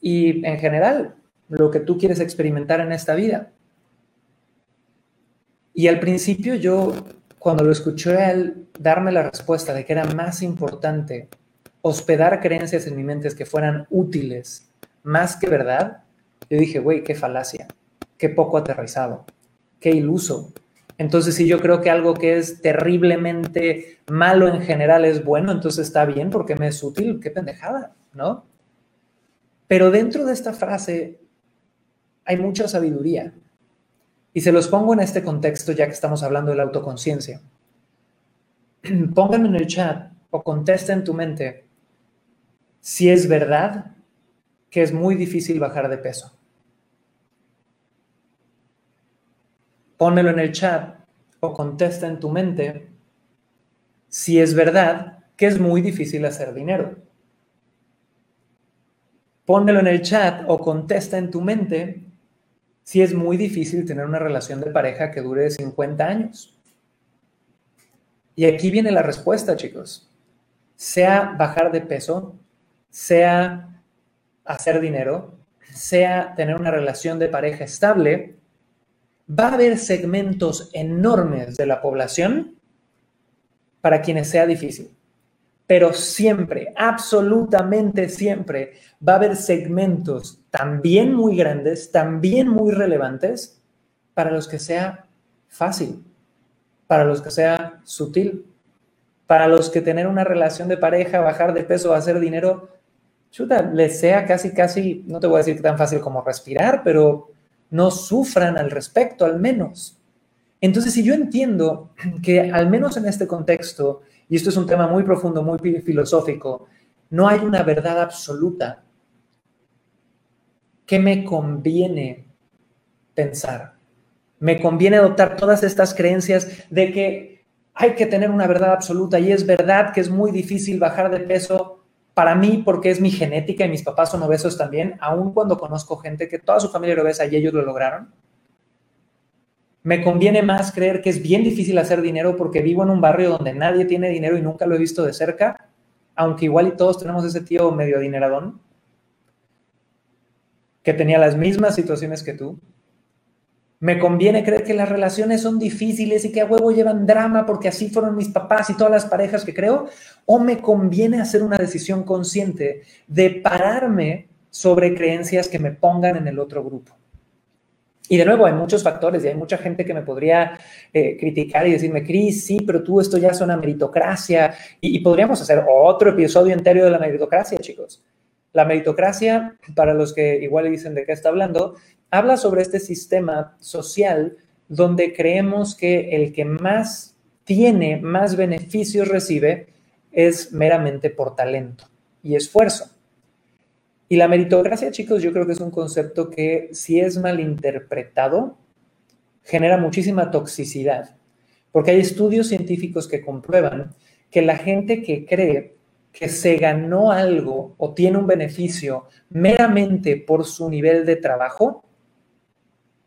y en general lo que tú quieres experimentar en esta vida. Y al principio yo, cuando lo escuché a él darme la respuesta de que era más importante hospedar creencias en mi mente que fueran útiles más que verdad, yo dije, güey, qué falacia, qué poco aterrizado, qué iluso. Entonces, si yo creo que algo que es terriblemente malo en general es bueno, entonces está bien porque me es útil, qué pendejada, ¿no? Pero dentro de esta frase hay mucha sabiduría. Y se los pongo en este contexto ya que estamos hablando de la autoconciencia. Pónganme en el chat o contesta en tu mente si es verdad que es muy difícil bajar de peso. Pónmelo en el chat o contesta en tu mente si es verdad que es muy difícil hacer dinero. Pónmelo en el chat o contesta en tu mente si es muy difícil tener una relación de pareja que dure 50 años. Y aquí viene la respuesta, chicos. Sea bajar de peso, sea hacer dinero, sea tener una relación de pareja estable, va a haber segmentos enormes de la población para quienes sea difícil. Pero siempre, absolutamente siempre, va a haber segmentos también muy grandes, también muy relevantes, para los que sea fácil, para los que sea sutil, para los que tener una relación de pareja, bajar de peso, hacer dinero, chuta, les sea casi, casi, no te voy a decir tan fácil como respirar, pero no sufran al respecto, al menos. Entonces, si yo entiendo que al menos en este contexto, y esto es un tema muy profundo, muy filosófico, no hay una verdad absoluta, ¿qué me conviene pensar? Me conviene adoptar todas estas creencias de que hay que tener una verdad absoluta y es verdad que es muy difícil bajar de peso para mí, porque es mi genética y mis papás son obesos también, aun cuando conozco gente que toda su familia era obesa y ellos lo lograron, me conviene más creer que es bien difícil hacer dinero porque vivo en un barrio donde nadie tiene dinero y nunca lo he visto de cerca, aunque igual y todos tenemos ese tío medio adineradón, que tenía las mismas situaciones que tú. Me conviene creer que las relaciones son difíciles y que a huevo llevan drama porque así fueron mis papás y todas las parejas que creo, o me conviene hacer una decisión consciente de pararme sobre creencias que me pongan en el otro grupo. Y de nuevo, hay muchos factores y hay mucha gente que me podría eh, criticar y decirme, Cris, sí, pero tú esto ya suena meritocracia. Y, y, podríamos hacer otro episodio entero de la meritocracia, chicos. La meritocracia, para los que igual dicen de qué está hablando, habla sobre este sistema social donde creemos que el que más tiene, más beneficios recibe, es meramente por talento y esfuerzo. Y la meritocracia, chicos, yo creo que es un concepto que si es mal interpretado, genera muchísima toxicidad, porque hay estudios científicos que comprueban que la gente que cree que se ganó algo o tiene un beneficio meramente por su nivel de trabajo,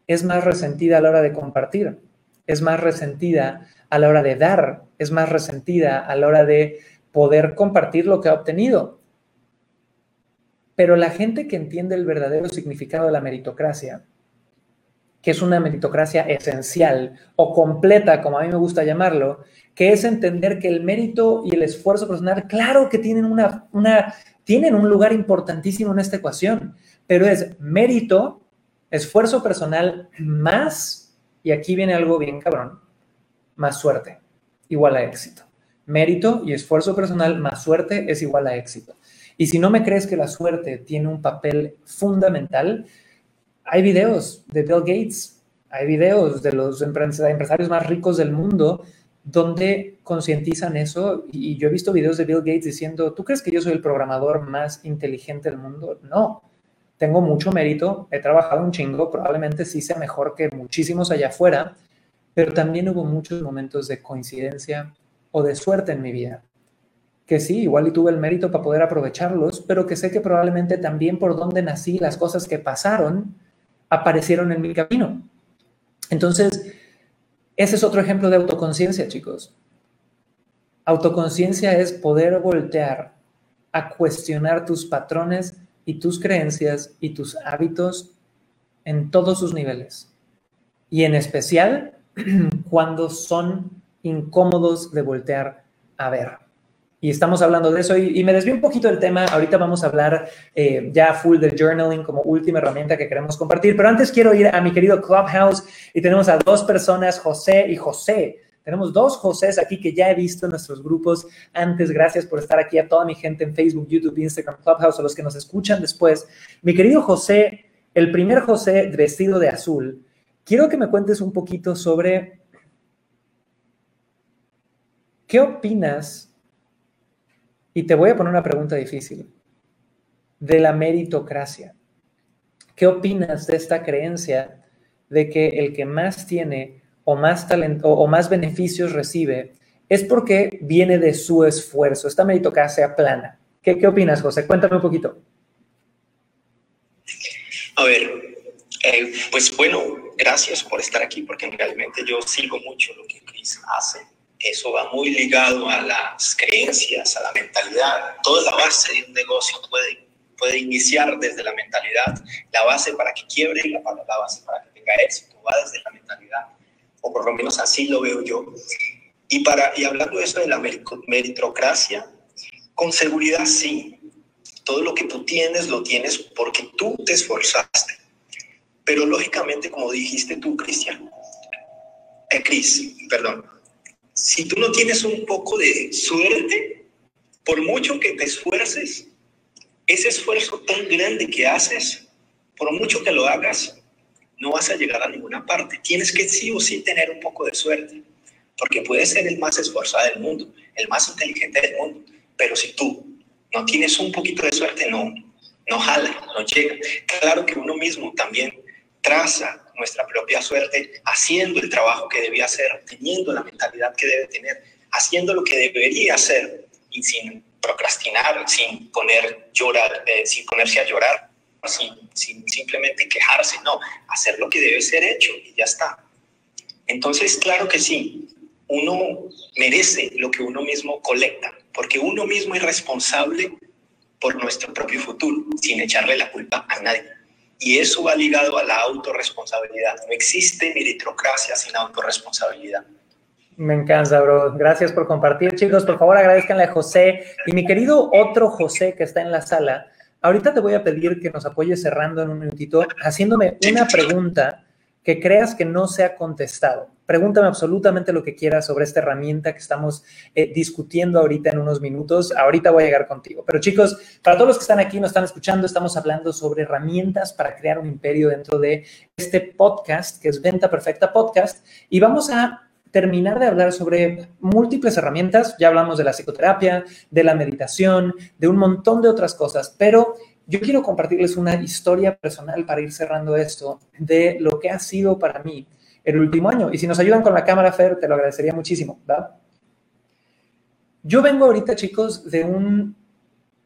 es más resentida a la hora de compartir, es más resentida a la hora de dar, es más resentida a la hora de poder compartir lo que ha obtenido. Pero la gente que entiende el verdadero significado de la meritocracia, que es una meritocracia esencial o completa, como a mí me gusta llamarlo, que es entender que el mérito y el esfuerzo personal, claro que tienen, una, tienen un lugar importantísimo en esta ecuación, pero es mérito Esfuerzo personal más, y aquí viene algo bien cabrón, más suerte, igual a éxito. Mérito y esfuerzo personal más suerte es igual a éxito. Y si no me crees que la suerte tiene un papel fundamental, hay videos de Bill Gates, hay videos de los empresarios más ricos del mundo donde concientizan eso. Y yo he visto videos de Bill Gates diciendo, ¿tú crees que yo soy el programador más inteligente del mundo? No, tengo mucho mérito, he trabajado un chingo, probablemente sí sea mejor que muchísimos allá afuera, pero también hubo muchos momentos de coincidencia o de suerte en mi vida. Que sí, igual y tuve el mérito para poder aprovecharlos, pero que sé que probablemente también por donde nací, las cosas que pasaron, aparecieron en mi camino. Entonces, ese es otro ejemplo de autoconciencia, chicos. Autoconciencia es poder voltear a cuestionar tus patrones y tus creencias y tus hábitos en todos sus niveles. Y en especial cuando son incómodos de voltear a ver. Y estamos hablando de eso y, me desvío un poquito del tema. Ahorita vamos a hablar eh, ya full del journaling como última herramienta que queremos compartir. Pero antes quiero ir a mi querido Clubhouse y tenemos a dos personas, José y José. Tenemos dos Josés aquí que ya he visto en nuestros grupos antes. Gracias por estar aquí a toda mi gente en Facebook, YouTube, Instagram, Clubhouse, a los que nos escuchan después. Mi querido José, el primer José vestido de azul, quiero que me cuentes un poquito sobre qué opinas, y te voy a poner una pregunta difícil, de la meritocracia. ¿Qué opinas de esta creencia de que el que más tiene o más talento o más beneficios recibe, es porque viene de su esfuerzo. Esta meritocracia plana. ¿Qué, qué opinas, José? Cuéntame un poquito. A ver, eh, pues bueno, gracias por estar aquí, porque realmente yo sigo mucho lo que Chris hace. Eso va muy ligado a las creencias, a la mentalidad. Toda la base de un negocio puede, puede iniciar desde la mentalidad. La base para que quiebre y la, la base para que tenga éxito va desde la mentalidad o por lo menos así lo veo yo. Y, para, y hablando de eso de la meritocracia, con seguridad sí, todo lo que tú tienes lo tienes porque tú te esforzaste. Pero lógicamente, como dijiste tú, Cristian, eh, Cris, perdón, si tú no tienes un poco de suerte, por mucho que te esfuerces, ese esfuerzo tan grande que haces, por mucho que lo hagas, no vas a llegar a ninguna parte. Tienes que sí o sí tener un poco de suerte, porque puedes ser el más esforzado del mundo, el más inteligente del mundo, pero si tú no tienes un poquito de suerte, no, no jala, no llega. Claro que uno mismo también traza nuestra propia suerte haciendo el trabajo que debía hacer, teniendo la mentalidad que debe tener, haciendo lo que debería hacer y sin procrastinar, sin poner llorar, eh, sin ponerse a llorar sin, simplemente quejarse, no, hacer lo que debe ser hecho y ya está. Entonces, claro que sí, uno merece lo que uno mismo colecta, porque uno mismo es responsable por nuestro propio futuro, sin echarle la culpa a nadie. Y eso va ligado a la autorresponsabilidad. No existe meritocracia sin autorresponsabilidad. Me encanta, bro. Gracias por compartir. Chicos, por favor, agradezcanle a José y mi querido otro José que está en la sala. Ahorita te voy a pedir que nos apoyes cerrando en un minutito, haciéndome una pregunta que creas que no se ha contestado. Pregúntame absolutamente lo que quieras sobre esta herramienta que estamos eh, discutiendo ahorita en unos minutos. Ahorita voy a llegar contigo. Pero chicos, para todos los que están aquí, nos están escuchando, estamos hablando sobre herramientas para crear un imperio dentro de este podcast, que es Venta Perfecta Podcast. Y vamos a terminar de hablar sobre múltiples herramientas. Ya hablamos de la psicoterapia, de la meditación, de un montón de otras cosas, pero yo quiero compartirles una historia personal para ir cerrando esto de lo que ha sido para mí el último año. Y si nos ayudan con la cámara, Fer, te lo agradecería muchísimo. ¿va? Yo vengo ahorita, chicos, de un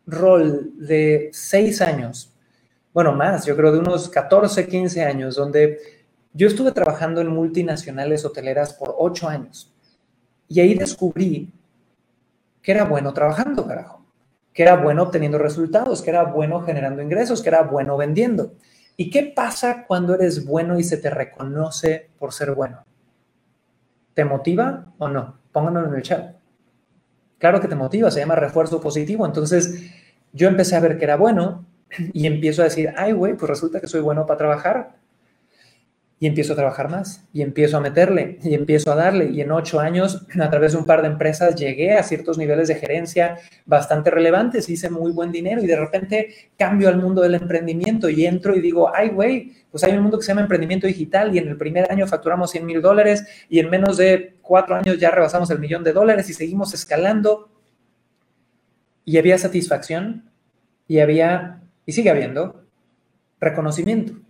rol de seis años, bueno, más, yo creo de unos 14, 15 años, donde yo estuve trabajando en multinacionales hoteleras por ocho años y ahí descubrí que era bueno trabajando, carajo, que era bueno obteniendo resultados, que era bueno generando ingresos, que era bueno vendiendo. ¿Y qué pasa cuando eres bueno y se te reconoce por ser bueno? ¿Te motiva o no? Pónganlo en el chat. Claro que te motiva, se llama refuerzo positivo. Entonces, yo empecé a ver que era bueno y empiezo a decir, ay, güey, pues resulta que soy bueno para trabajar y empiezo a trabajar más y empiezo a meterle y empiezo a darle. Y en ocho años a través de un par de empresas llegué a ciertos niveles de gerencia bastante relevantes, hice muy buen dinero y de repente cambio al mundo del emprendimiento y entro y digo, ay güey, pues hay un mundo que se llama emprendimiento digital y en el primer año facturamos 100 mil dólares y en menos de cuatro años ya rebasamos el millón de dólares y seguimos escalando y había satisfacción y había, y sigue habiendo, reconocimiento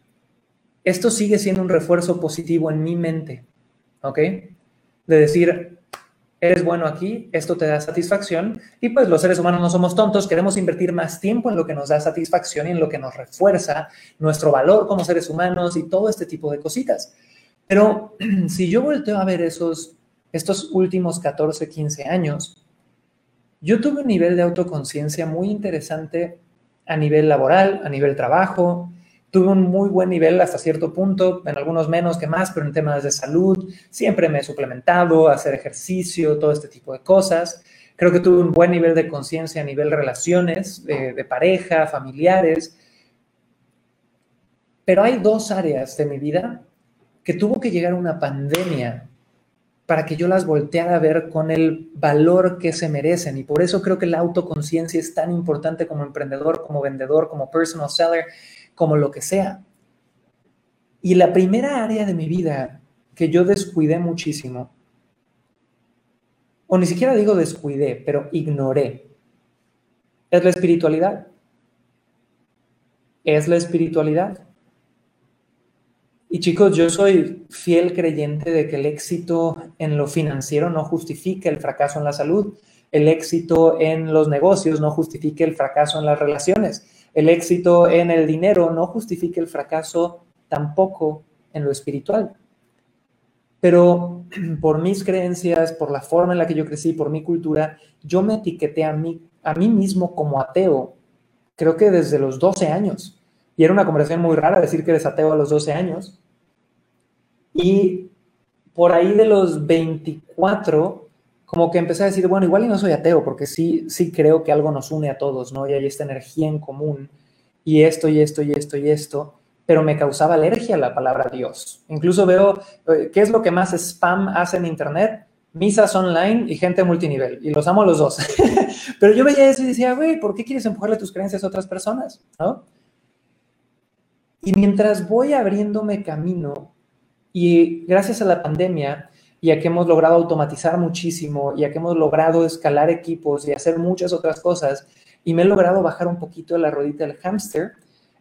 esto sigue siendo un refuerzo positivo en mi mente, ¿ok? De decir, eres bueno aquí, esto te da satisfacción y pues los seres humanos no somos tontos, queremos invertir más tiempo en lo que nos da satisfacción y en lo que nos refuerza nuestro valor como seres humanos y todo este tipo de cositas. Pero si yo volteo a ver esos, estos últimos 14, 15 años, yo tuve un nivel de autoconciencia muy interesante a nivel laboral, a nivel trabajo, Tuve un muy buen nivel hasta cierto punto, en algunos menos que más, pero en temas de salud siempre me he suplementado, hacer ejercicio, todo este tipo de cosas. Creo que tuve un buen nivel de conciencia a nivel relaciones, de, pareja, familiares. Pero hay dos áreas de mi vida que tuvo que llegar una pandemia para que yo las volteara a ver con el valor que se merecen. Y por eso creo que la autoconciencia es tan importante como emprendedor, como vendedor, como personal seller como lo que sea. Y la primera área de mi vida que yo descuidé muchísimo, o ni siquiera digo descuidé, pero ignoré, es la espiritualidad. Es la espiritualidad. Y chicos, yo soy fiel creyente de que el éxito en lo financiero no justifica el fracaso en la salud, el éxito en los negocios no justifica el fracaso en las relaciones el éxito en el dinero no justifica el fracaso tampoco en lo espiritual. Pero por mis creencias, por la forma en la que yo crecí, por mi cultura, yo me etiqueté a mí, a mí mismo como ateo, creo que desde los 12 años. Y era una conversación muy rara decir que eres ateo a los 12 años. Y por ahí de los 24 como que empecé a decir, bueno, igual y no soy ateo, porque sí, sí creo que algo nos une a todos, ¿no? Y hay esta energía en común, y esto, y esto, y esto, y esto, pero me causaba alergia a la palabra Dios. Incluso veo, eh, ¿qué es lo que más spam hace en Internet? Misas online y gente multinivel, y los amo los dos. pero yo veía eso y decía, güey, ¿por qué quieres empujarle tus creencias a otras personas? ¿No? Y mientras voy abriéndome camino, y gracias a la pandemia, ya que hemos logrado automatizar muchísimo, ya que hemos logrado escalar equipos y hacer muchas otras cosas, y me he logrado bajar un poquito de la rodita del hámster,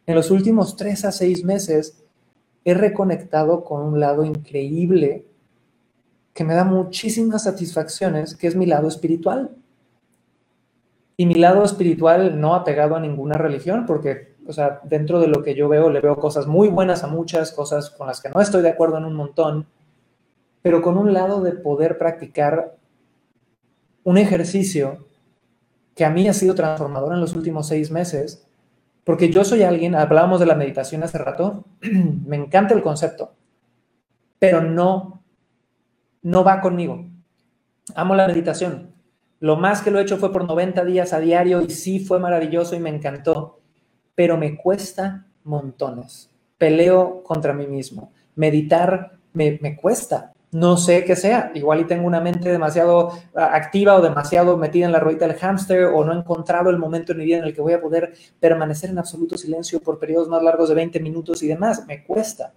en los últimos tres a seis meses he reconectado con un lado increíble que me da muchísimas satisfacciones, que es mi lado espiritual. Y mi lado espiritual no apegado a ninguna religión, porque, o sea, dentro de lo que yo veo, le veo cosas muy buenas a muchas, cosas con las que no estoy de acuerdo en un montón, pero con un lado de poder practicar un ejercicio que a mí ha sido transformador en los últimos seis meses, porque yo soy alguien, hablábamos de la meditación hace rato, me encanta el concepto, pero no, no va conmigo. Amo la meditación. Lo más que lo he hecho fue por 90 días a diario y sí fue maravilloso y me encantó, pero me cuesta montones. Peleo contra mí mismo. Meditar me, me cuesta no sé qué sea. Igual y tengo una mente demasiado ah, activa o demasiado metida en la ruedita del hámster o no he encontrado el momento en mi vida en el que voy a poder permanecer en absoluto silencio por periodos más largos de 20 minutos y demás. Me cuesta.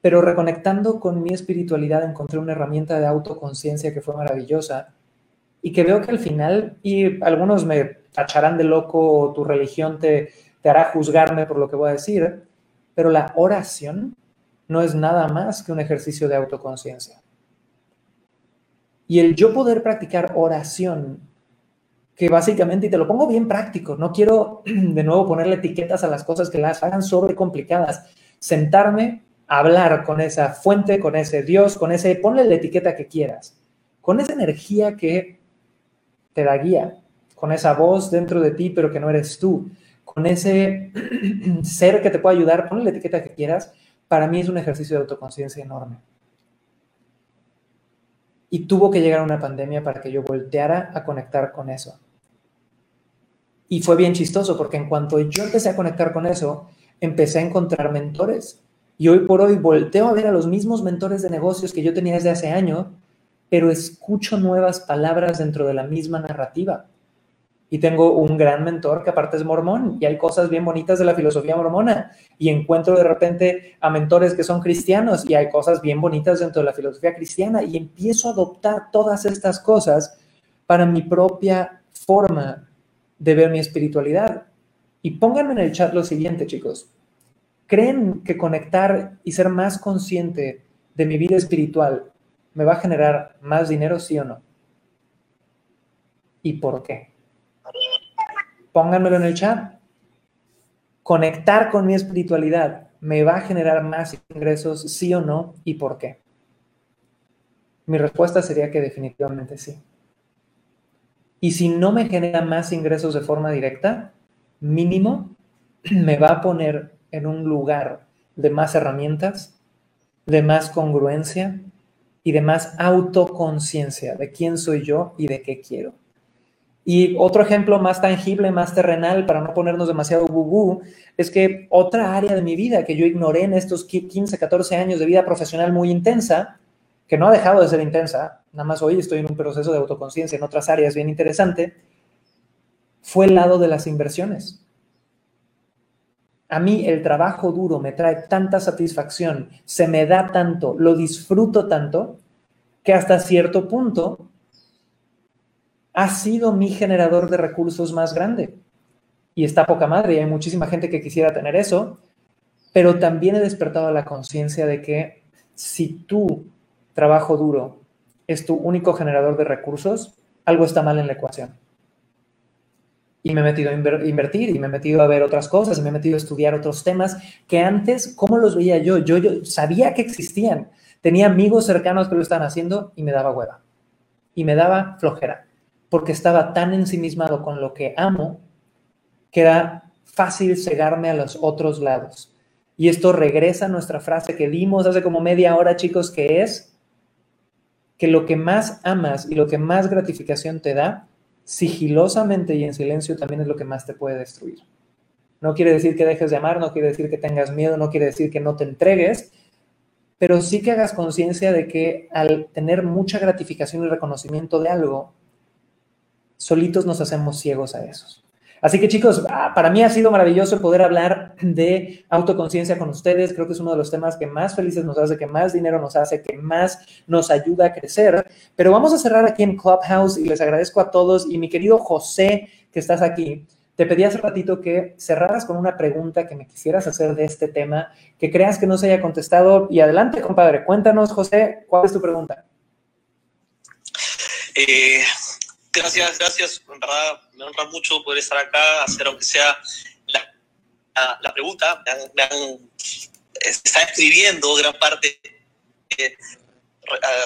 Pero reconectando con mi espiritualidad encontré una herramienta de autoconciencia que fue maravillosa y que veo que al final, y algunos me tacharán de loco o tu religión te, te hará juzgarme por lo que voy a decir, pero la oración no es nada más que un ejercicio de autoconciencia. Y el yo poder practicar oración, que básicamente, y te lo pongo bien práctico, no quiero de nuevo ponerle etiquetas a las cosas que las hagan sobre complicadas, sentarme, hablar con esa fuente, con ese Dios, con ese, ponle la etiqueta que quieras, con esa energía que te da guía, con esa voz dentro de ti, pero que no eres tú, con ese ser que te puede ayudar, ponle la etiqueta que quieras, para mí es un ejercicio de autoconciencia enorme. Y tuvo que llegar una pandemia para que yo volteara a conectar con eso. Y fue bien chistoso porque en cuanto yo empecé a conectar con eso, empecé a encontrar mentores. Y hoy por hoy volteo a ver a los mismos mentores de negocios que yo tenía desde hace año, pero escucho nuevas palabras dentro de la misma narrativa. Y tengo un gran mentor que aparte es mormón y hay cosas bien bonitas de la filosofía mormona. Y encuentro de repente a mentores que son cristianos y hay cosas bien bonitas dentro de la filosofía cristiana. Y empiezo a adoptar todas estas cosas para mi propia forma de ver mi espiritualidad. Y pónganme en el chat lo siguiente, chicos. ¿Creen que conectar y ser más consciente de mi vida espiritual me va a generar más dinero, sí o no? ¿Y por qué? Pónganmelo en el chat. Conectar con mi espiritualidad me va a generar más ingresos, sí o no, y por qué. Mi respuesta sería que definitivamente sí. Y si no me genera más ingresos de forma directa, mínimo me va a poner en un lugar de más herramientas, de más congruencia y de más autoconciencia de quién soy yo y de qué quiero. Y otro ejemplo más tangible, más terrenal, para no ponernos demasiado bubú, es que otra área de mi vida que yo ignoré en estos 15, 14 años de vida profesional muy intensa, que no ha dejado de ser intensa, nada más hoy estoy en un proceso de autoconciencia en otras áreas bien interesante, fue el lado de las inversiones. A mí el trabajo duro me trae tanta satisfacción, se me da tanto, lo disfruto tanto, que hasta cierto punto ha sido mi generador de recursos más grande. Y está poca madre, y hay muchísima gente que quisiera tener eso, pero también he despertado la conciencia de que si tu trabajo duro es tu único generador de recursos, algo está mal en la ecuación y me he metido a invertir y me he metido a ver otras cosas y me he metido a estudiar otros temas que antes, ¿cómo los veía yo? Yo, yo sabía que existían. Tenía amigos cercanos que lo estaban haciendo y me daba hueva. Y me daba flojera. Porque estaba tan ensimismado con lo que amo que era fácil cegarme a los otros lados. Y esto regresa a nuestra frase que dimos hace como media hora, chicos, que es que lo que más amas y lo que más gratificación te da sigilosamente y en silencio también es lo que más te puede destruir. No quiere decir que dejes de amar, no quiere decir que tengas miedo, no quiere decir que no te entregues, pero sí que hagas conciencia de que al tener mucha gratificación y reconocimiento de algo, solitos nos hacemos ciegos a esos. Así que chicos, ah, para mí ha sido maravilloso poder hablar de autoconciencia con ustedes. Creo que es uno de los temas que más felices nos hace, que más dinero nos hace, que más nos ayuda a crecer. Pero vamos a cerrar aquí en Clubhouse y les agradezco a todos. Y mi querido José, que estás aquí, te pedí hace ratito que cerraras con una pregunta que me quisieras hacer de este tema, que creas que no se haya contestado. Y adelante, compadre, cuéntanos, José, ¿cuál es tu pregunta? Eh, Gracias, gracias. me honra mucho poder estar acá, hacer aunque sea la, pregunta. Me han, está escribiendo gran parte, eh,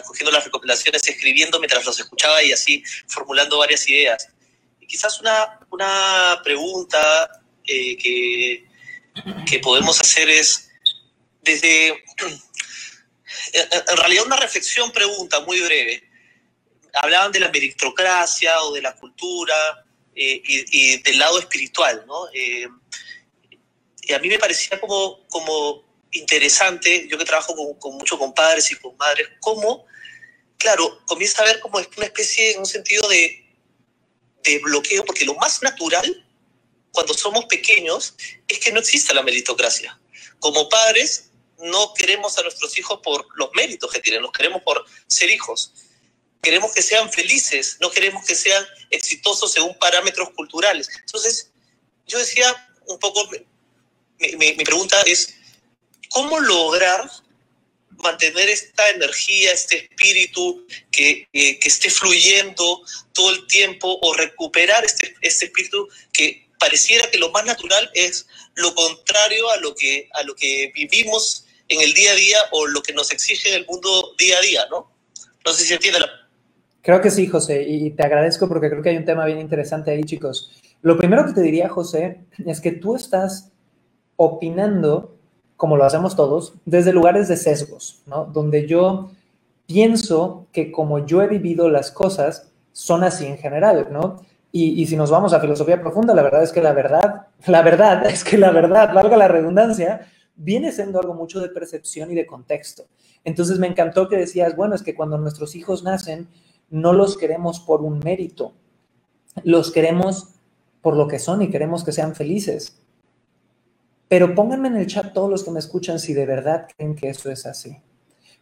cogiendo las recomendaciones, escribiendo mientras los escuchaba y así formulando varias ideas. Y quizás una, una pregunta eh, que, que podemos hacer es desde, en realidad una reflexión pregunta muy breve hablaban de la meritocracia o de la cultura eh, y, del lado espiritual, ¿no? Eh, y a mí me parecía como, como interesante, yo que trabajo con, muchos compadres y con madres, cómo, claro, comienza a ver como una especie, en un sentido de, de bloqueo, porque lo más natural cuando somos pequeños es que no exista la meritocracia. Como padres, no queremos a nuestros hijos por los méritos que tienen, los queremos por ser hijos queremos que sean felices, no queremos que sean exitosos según parámetros culturales. Entonces, yo decía un poco, mi, pregunta es, ¿cómo lograr mantener esta energía, este espíritu que, que, esté fluyendo todo el tiempo o recuperar este, este espíritu que pareciera que lo más natural es lo contrario a lo que, a lo que vivimos en el día a día o lo que nos exige el mundo día a día, ¿no? No sé si entiende la Creo que sí, José, y te agradezco porque creo que hay un tema bien interesante ahí, chicos. Lo primero que te diría, José, es que tú estás opinando, como lo hacemos todos, desde lugares de sesgos, ¿no? Donde yo pienso que como yo he vivido las cosas, son así en general, ¿no? Y, y, si nos vamos a filosofía profunda, la verdad es que la verdad, la verdad es que la verdad, valga la redundancia, viene siendo algo mucho de percepción y de contexto. Entonces me encantó que decías, bueno, es que cuando nuestros hijos nacen, no los queremos por un mérito, los queremos por lo que son y queremos que sean felices. Pero pónganme en el chat todos los que me escuchan si de verdad creen que eso es así.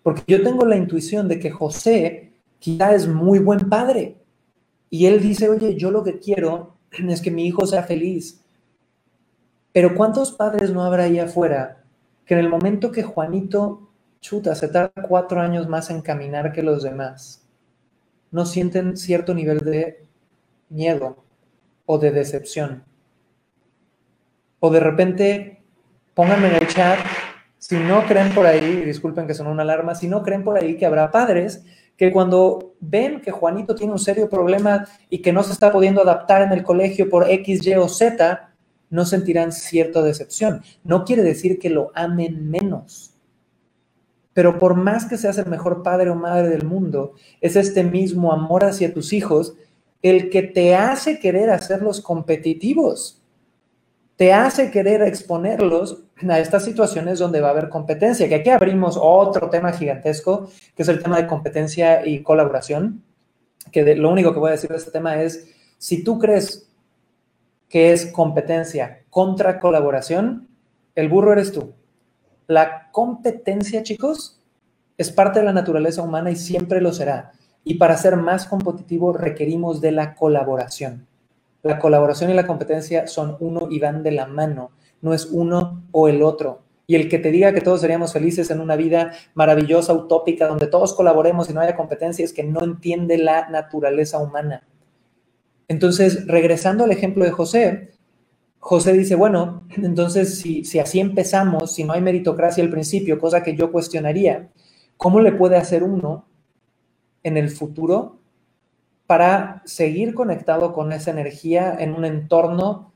Porque yo tengo la intuición de que José quizá es muy buen padre. Y él dice, oye, yo lo que quiero es que mi hijo sea feliz. Pero ¿cuántos padres no habrá ahí afuera que en el momento que Juanito chuta, se tarda cuatro años más en caminar que los demás, no sienten cierto nivel de miedo o de decepción? O de repente, pónganme en el chat, si no creen por ahí, disculpen que son una alarma, si no creen por ahí que habrá padres que cuando ven que Juanito tiene un serio problema y que no se está pudiendo adaptar en el colegio por X, Y o Z, no sentirán cierta decepción. No quiere decir que lo amen menos. Pero por más que seas el mejor padre o madre del mundo, es este mismo amor hacia tus hijos el que te hace querer hacerlos competitivos, te hace querer exponerlos a estas situaciones donde va a haber competencia, que aquí abrimos otro tema gigantesco, que es el tema de competencia y colaboración, que lo único que voy a decir de este tema es, si tú crees que es competencia contra colaboración, el burro eres tú. La competencia, chicos, es parte de la naturaleza humana y siempre lo será. Y para ser más competitivo requerimos de la colaboración. La colaboración y la competencia son uno y van de la mano no es uno o el otro. Y el que te diga que todos seríamos felices en una vida maravillosa, utópica, donde todos colaboremos y no haya competencia, es que no entiende la naturaleza humana. Entonces, regresando al ejemplo de José, José dice, bueno, entonces si, si así empezamos, si no hay meritocracia al principio, cosa que yo cuestionaría, ¿cómo le puede hacer uno en el futuro para seguir conectado con esa energía en un entorno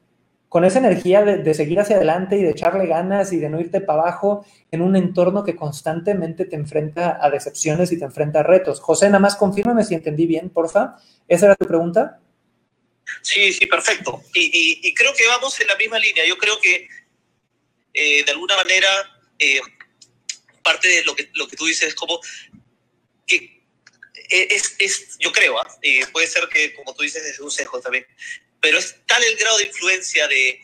con esa energía de, seguir hacia adelante y de echarle ganas y de no irte para abajo en un entorno que constantemente te enfrenta a decepciones y te enfrenta a retos. José, nada más confírmame si entendí bien, porfa. ¿Esa era tu pregunta? Sí, sí, perfecto. Y, creo que vamos en la misma línea. Yo creo que eh, de alguna manera eh, parte de lo que, lo que tú dices es como que es, es yo creo, ¿ah? puede ser que como tú dices es un sesgo también, pero es tal el grado de influencia de,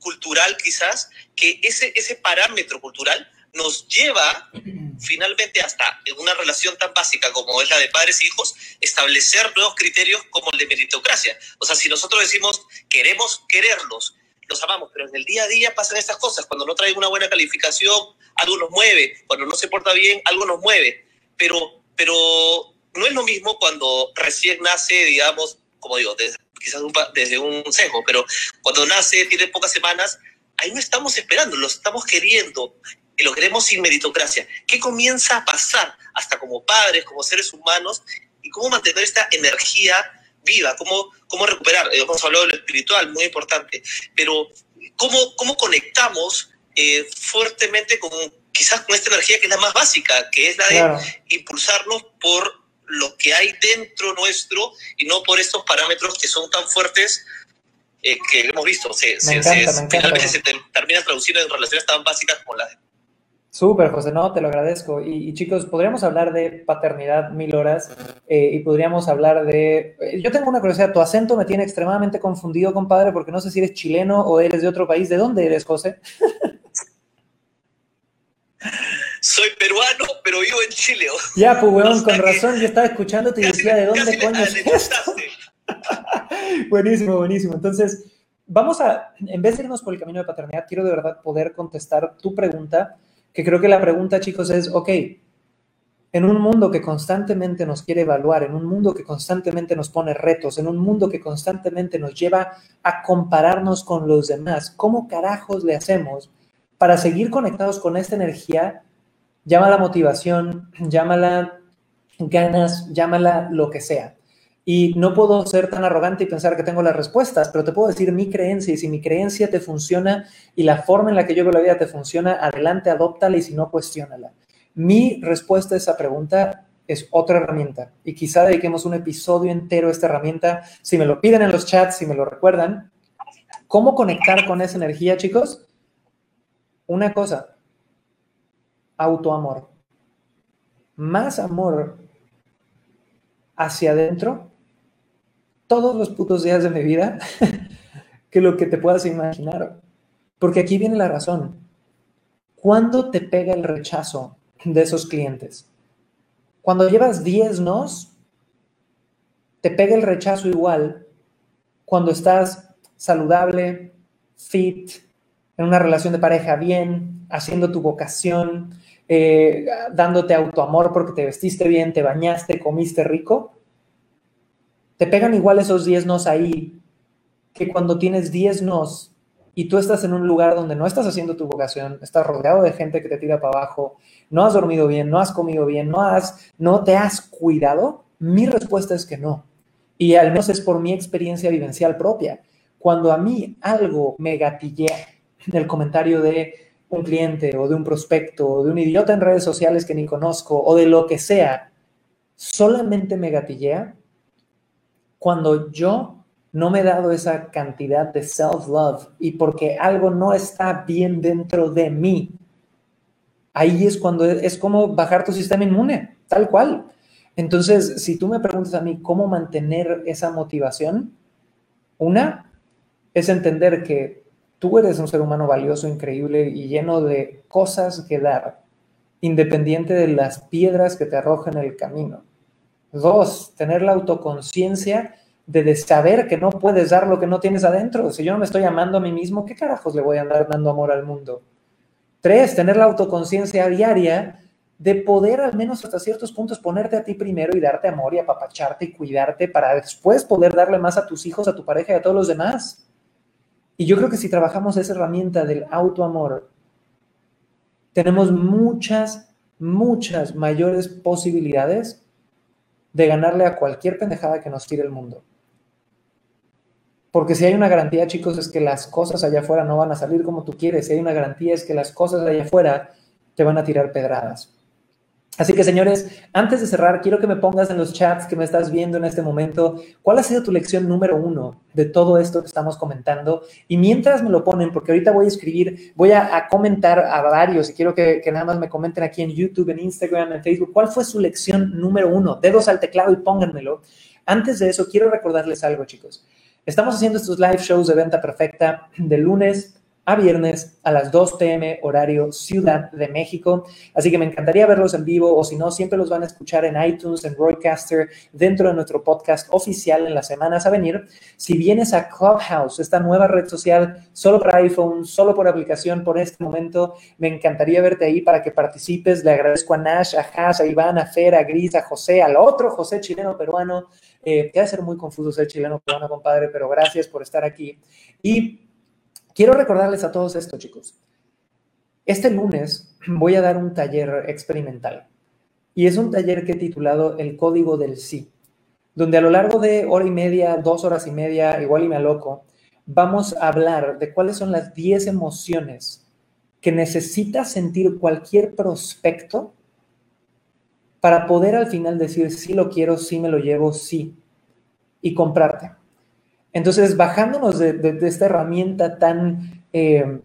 cultural quizás que ese, ese parámetro cultural nos lleva finalmente hasta en una relación tan básica como es la de padres e hijos, establecer nuevos criterios como el de meritocracia. O sea, si nosotros decimos queremos quererlos, los amamos, pero en el día a día pasan estas cosas. Cuando no traen una buena calificación, algo nos mueve. Cuando no se porta bien, algo nos mueve. Pero, pero no es lo mismo cuando recién nace, digamos, como digo, quizás desde un sesgo, pero cuando nace, tiene pocas semanas, ahí no estamos esperando, lo estamos queriendo y lo queremos sin meritocracia. ¿Qué comienza a pasar hasta como padres, como seres humanos y cómo mantener esta energía viva, cómo, cómo recuperar? Eh, hemos hablado de lo espiritual, muy importante, pero cómo, cómo conectamos eh, fuertemente con quizás con esta energía que es la más básica, que es la de impulsarnos por lo que hay dentro nuestro y no por estos parámetros que son tan fuertes eh, que hemos visto. Se, se, finalmente se termina traduciendo en relaciones tan básicas como las de Súper, José, no, te lo agradezco. Y, chicos, podríamos hablar de paternidad mil horas eh, y podríamos hablar de... Eh, yo tengo una curiosidad, tu acento me tiene extremadamente confundido, compadre, porque no sé si eres chileno o eres de otro país. ¿De dónde eres, José? soy peruano, pero vivo en Chile. Ya, pues, weón, con razón, yo estaba escuchándote y decía, ¿de dónde coño es buenísimo, buenísimo. Entonces, vamos a, en vez de irnos por el camino de paternidad, quiero de verdad poder contestar tu pregunta, que creo que la pregunta, chicos, es, ok, en un mundo que constantemente nos quiere evaluar, en un mundo que constantemente nos pone retos, en un mundo que constantemente nos lleva a compararnos con los demás, ¿cómo carajos le hacemos para seguir conectados con esta energía llámala motivación, llámala ganas, llámala lo que sea. Y no puedo ser tan arrogante y pensar que tengo las respuestas, pero te puedo decir mi creencia y si mi creencia te funciona y la forma en la que yo veo la vida te funciona, adelante, adóptala y si no, cuestiónala. Mi respuesta a esa pregunta es otra herramienta y quizá dediquemos un episodio entero a esta herramienta. Si me lo piden en los chats, si me lo recuerdan, ¿cómo conectar con esa energía, chicos? Una cosa, autoamor, más amor hacia adentro todos los putos días de mi vida que lo que te puedas imaginar. Porque aquí viene la razón. ¿Cuándo te pega el rechazo de esos clientes? Cuando llevas 10 nos, te pega el rechazo igual cuando estás saludable, fit, en una relación de pareja bien, haciendo tu vocación, eh, dándote autoamor porque te vestiste bien, te bañaste, comiste rico. Te pegan igual esos 10 nos ahí que cuando tienes 10 nos y tú estás en un lugar donde no estás haciendo tu vocación, estás rodeado de gente que te tira para abajo, no has dormido bien, no has comido bien, no, has, no te has cuidado, mi respuesta es que no. Y al menos es por mi experiencia vivencial propia. Cuando a mí algo me gatillea en el comentario de un cliente o de un prospecto o de un idiota en redes sociales que ni conozco o de lo que sea, solamente me gatillea cuando yo no me he dado esa cantidad de self-love y porque algo no está bien dentro de mí, ahí es cuando es como bajar tu sistema inmune, tal cual. Entonces, si tú me preguntas a mí cómo mantener esa motivación, una es entender que tú eres un ser humano valioso, increíble y lleno de cosas que dar, independiente de las piedras que te arrojen el camino. Dos, tener la autoconciencia de saber que no puedes dar lo que no tienes adentro. Si yo no me estoy amando a mí mismo, ¿qué carajos le voy a andar dando amor al mundo? Tres, tener la autoconciencia diaria de poder al menos hasta ciertos puntos ponerte a ti primero y darte amor y apapacharte y cuidarte para después poder darle más a tus hijos, a tu pareja y a todos los demás. Y yo creo que si trabajamos esa herramienta del autoamor, tenemos muchas, muchas mayores posibilidades de ganarle a cualquier pendejada que nos tire el mundo. Porque si hay una garantía, chicos, es que las cosas allá afuera no van a salir como tú quieres. Si hay una garantía, es que las cosas allá afuera te van a tirar pedradas. Así que, señores, antes de cerrar, quiero que me pongas en los chats que me estás viendo en este momento, cuál ha sido tu lección número uno de todo esto que estamos comentando. Y mientras me lo ponen, porque ahorita voy a escribir, voy a, comentar a varios y quiero que, que, nada más me comenten aquí en YouTube, en Instagram, en Facebook, cuál fue su lección número uno. Dedos al teclado y pónganmelo. Antes de eso, quiero recordarles algo, chicos. Estamos haciendo estos live shows de venta perfecta de lunes a viernes a las 2 pm horario Ciudad de México. Así que me encantaría verlos en vivo o si no, siempre los van a escuchar en iTunes, en Broadcaster, dentro de nuestro podcast oficial en las semanas a venir. Si vienes a Clubhouse, esta nueva red social solo para iPhone, solo por aplicación por este momento, me encantaría verte ahí para que participes. Le agradezco a Nash, a Hash, a Iván, a Fer, a Gris, a José, al otro José chileno peruano eh, que ser muy confuso ser chileno peruano, compadre, pero gracias por estar aquí. Y quiero recordarles a todos esto, chicos. Este lunes voy a dar un taller experimental. Y es un taller que he titulado El Código del Sí, donde a lo largo de hora y media, dos horas y media, igual y me aloco, vamos a hablar de cuáles son las 10 emociones que necesita sentir cualquier prospecto para poder al final decir, sí lo quiero, sí me lo llevo, sí, y comprarte. Entonces, bajándonos de, esta herramienta tan, eh,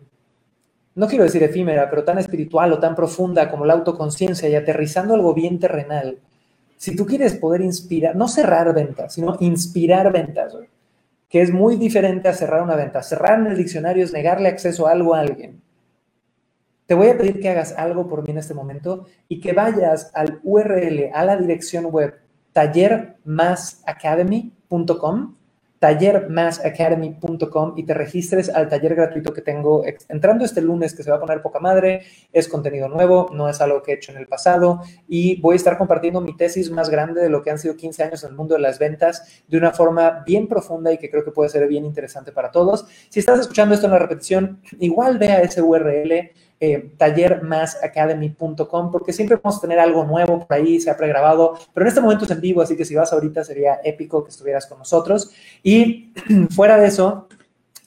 no quiero decir efímera, pero tan espiritual o tan profunda como la autoconciencia y aterrizando algo bien terrenal, si tú quieres poder inspirar, no cerrar ventas, sino inspirar ventas, que es muy diferente a cerrar una venta. Cerrar en el diccionario es negarle acceso a algo a alguien. Te voy a pedir que hagas algo por mí en este momento y que vayas al URL, a la dirección web tallermasacademy.com, tallermasacademy.com y te registres al taller gratuito que tengo entrando este lunes que se va a poner poca madre. Es contenido nuevo, no es algo que he hecho en el pasado y voy a estar compartiendo mi tesis más grande de lo que han sido 15 años en el mundo de las ventas de una forma bien profunda y que creo que puede ser bien interesante para todos. Si estás escuchando esto en la repetición, igual ve a ese URL eh, tallermasacademy.com, porque siempre vamos a tener algo nuevo por ahí, se ha pregrabado, pero en este momento es en vivo, así que si vas ahorita sería épico que estuvieras con nosotros. Y fuera de eso,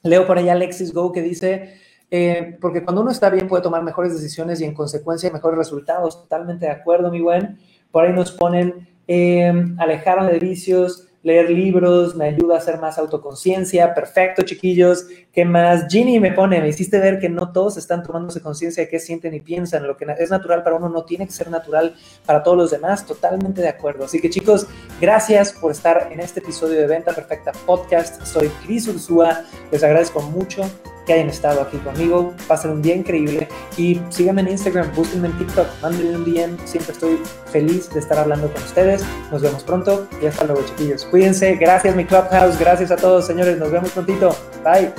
leo por ahí Alexis Go que dice, eh, porque cuando uno está bien puede tomar mejores decisiones y en consecuencia mejores resultados. Totalmente de acuerdo, mi buen. Por ahí nos ponen, eh, alejaron de vicios, leer libros, me ayuda a hacer más autoconciencia. Perfecto, chiquillos. ¿Qué más? Ginny me pone, me hiciste ver que no todos están tomándose conciencia de qué sienten y piensan. Lo que es natural para uno no tiene que ser natural para todos los demás. Totalmente de acuerdo. Así que chicos, gracias por estar en este episodio de Venta Perfecta Podcast. Soy Cris Ursúa. Les agradezco mucho que hayan estado aquí conmigo. Pasen un día increíble y síganme en Instagram, búsquenme en TikTok, mándenme un DM. Siempre estoy feliz de estar hablando con ustedes. Nos vemos pronto y hasta luego, chiquillos. Cuídense. Gracias, mi Clubhouse. Gracias a todos, señores. Nos vemos prontito. Bye.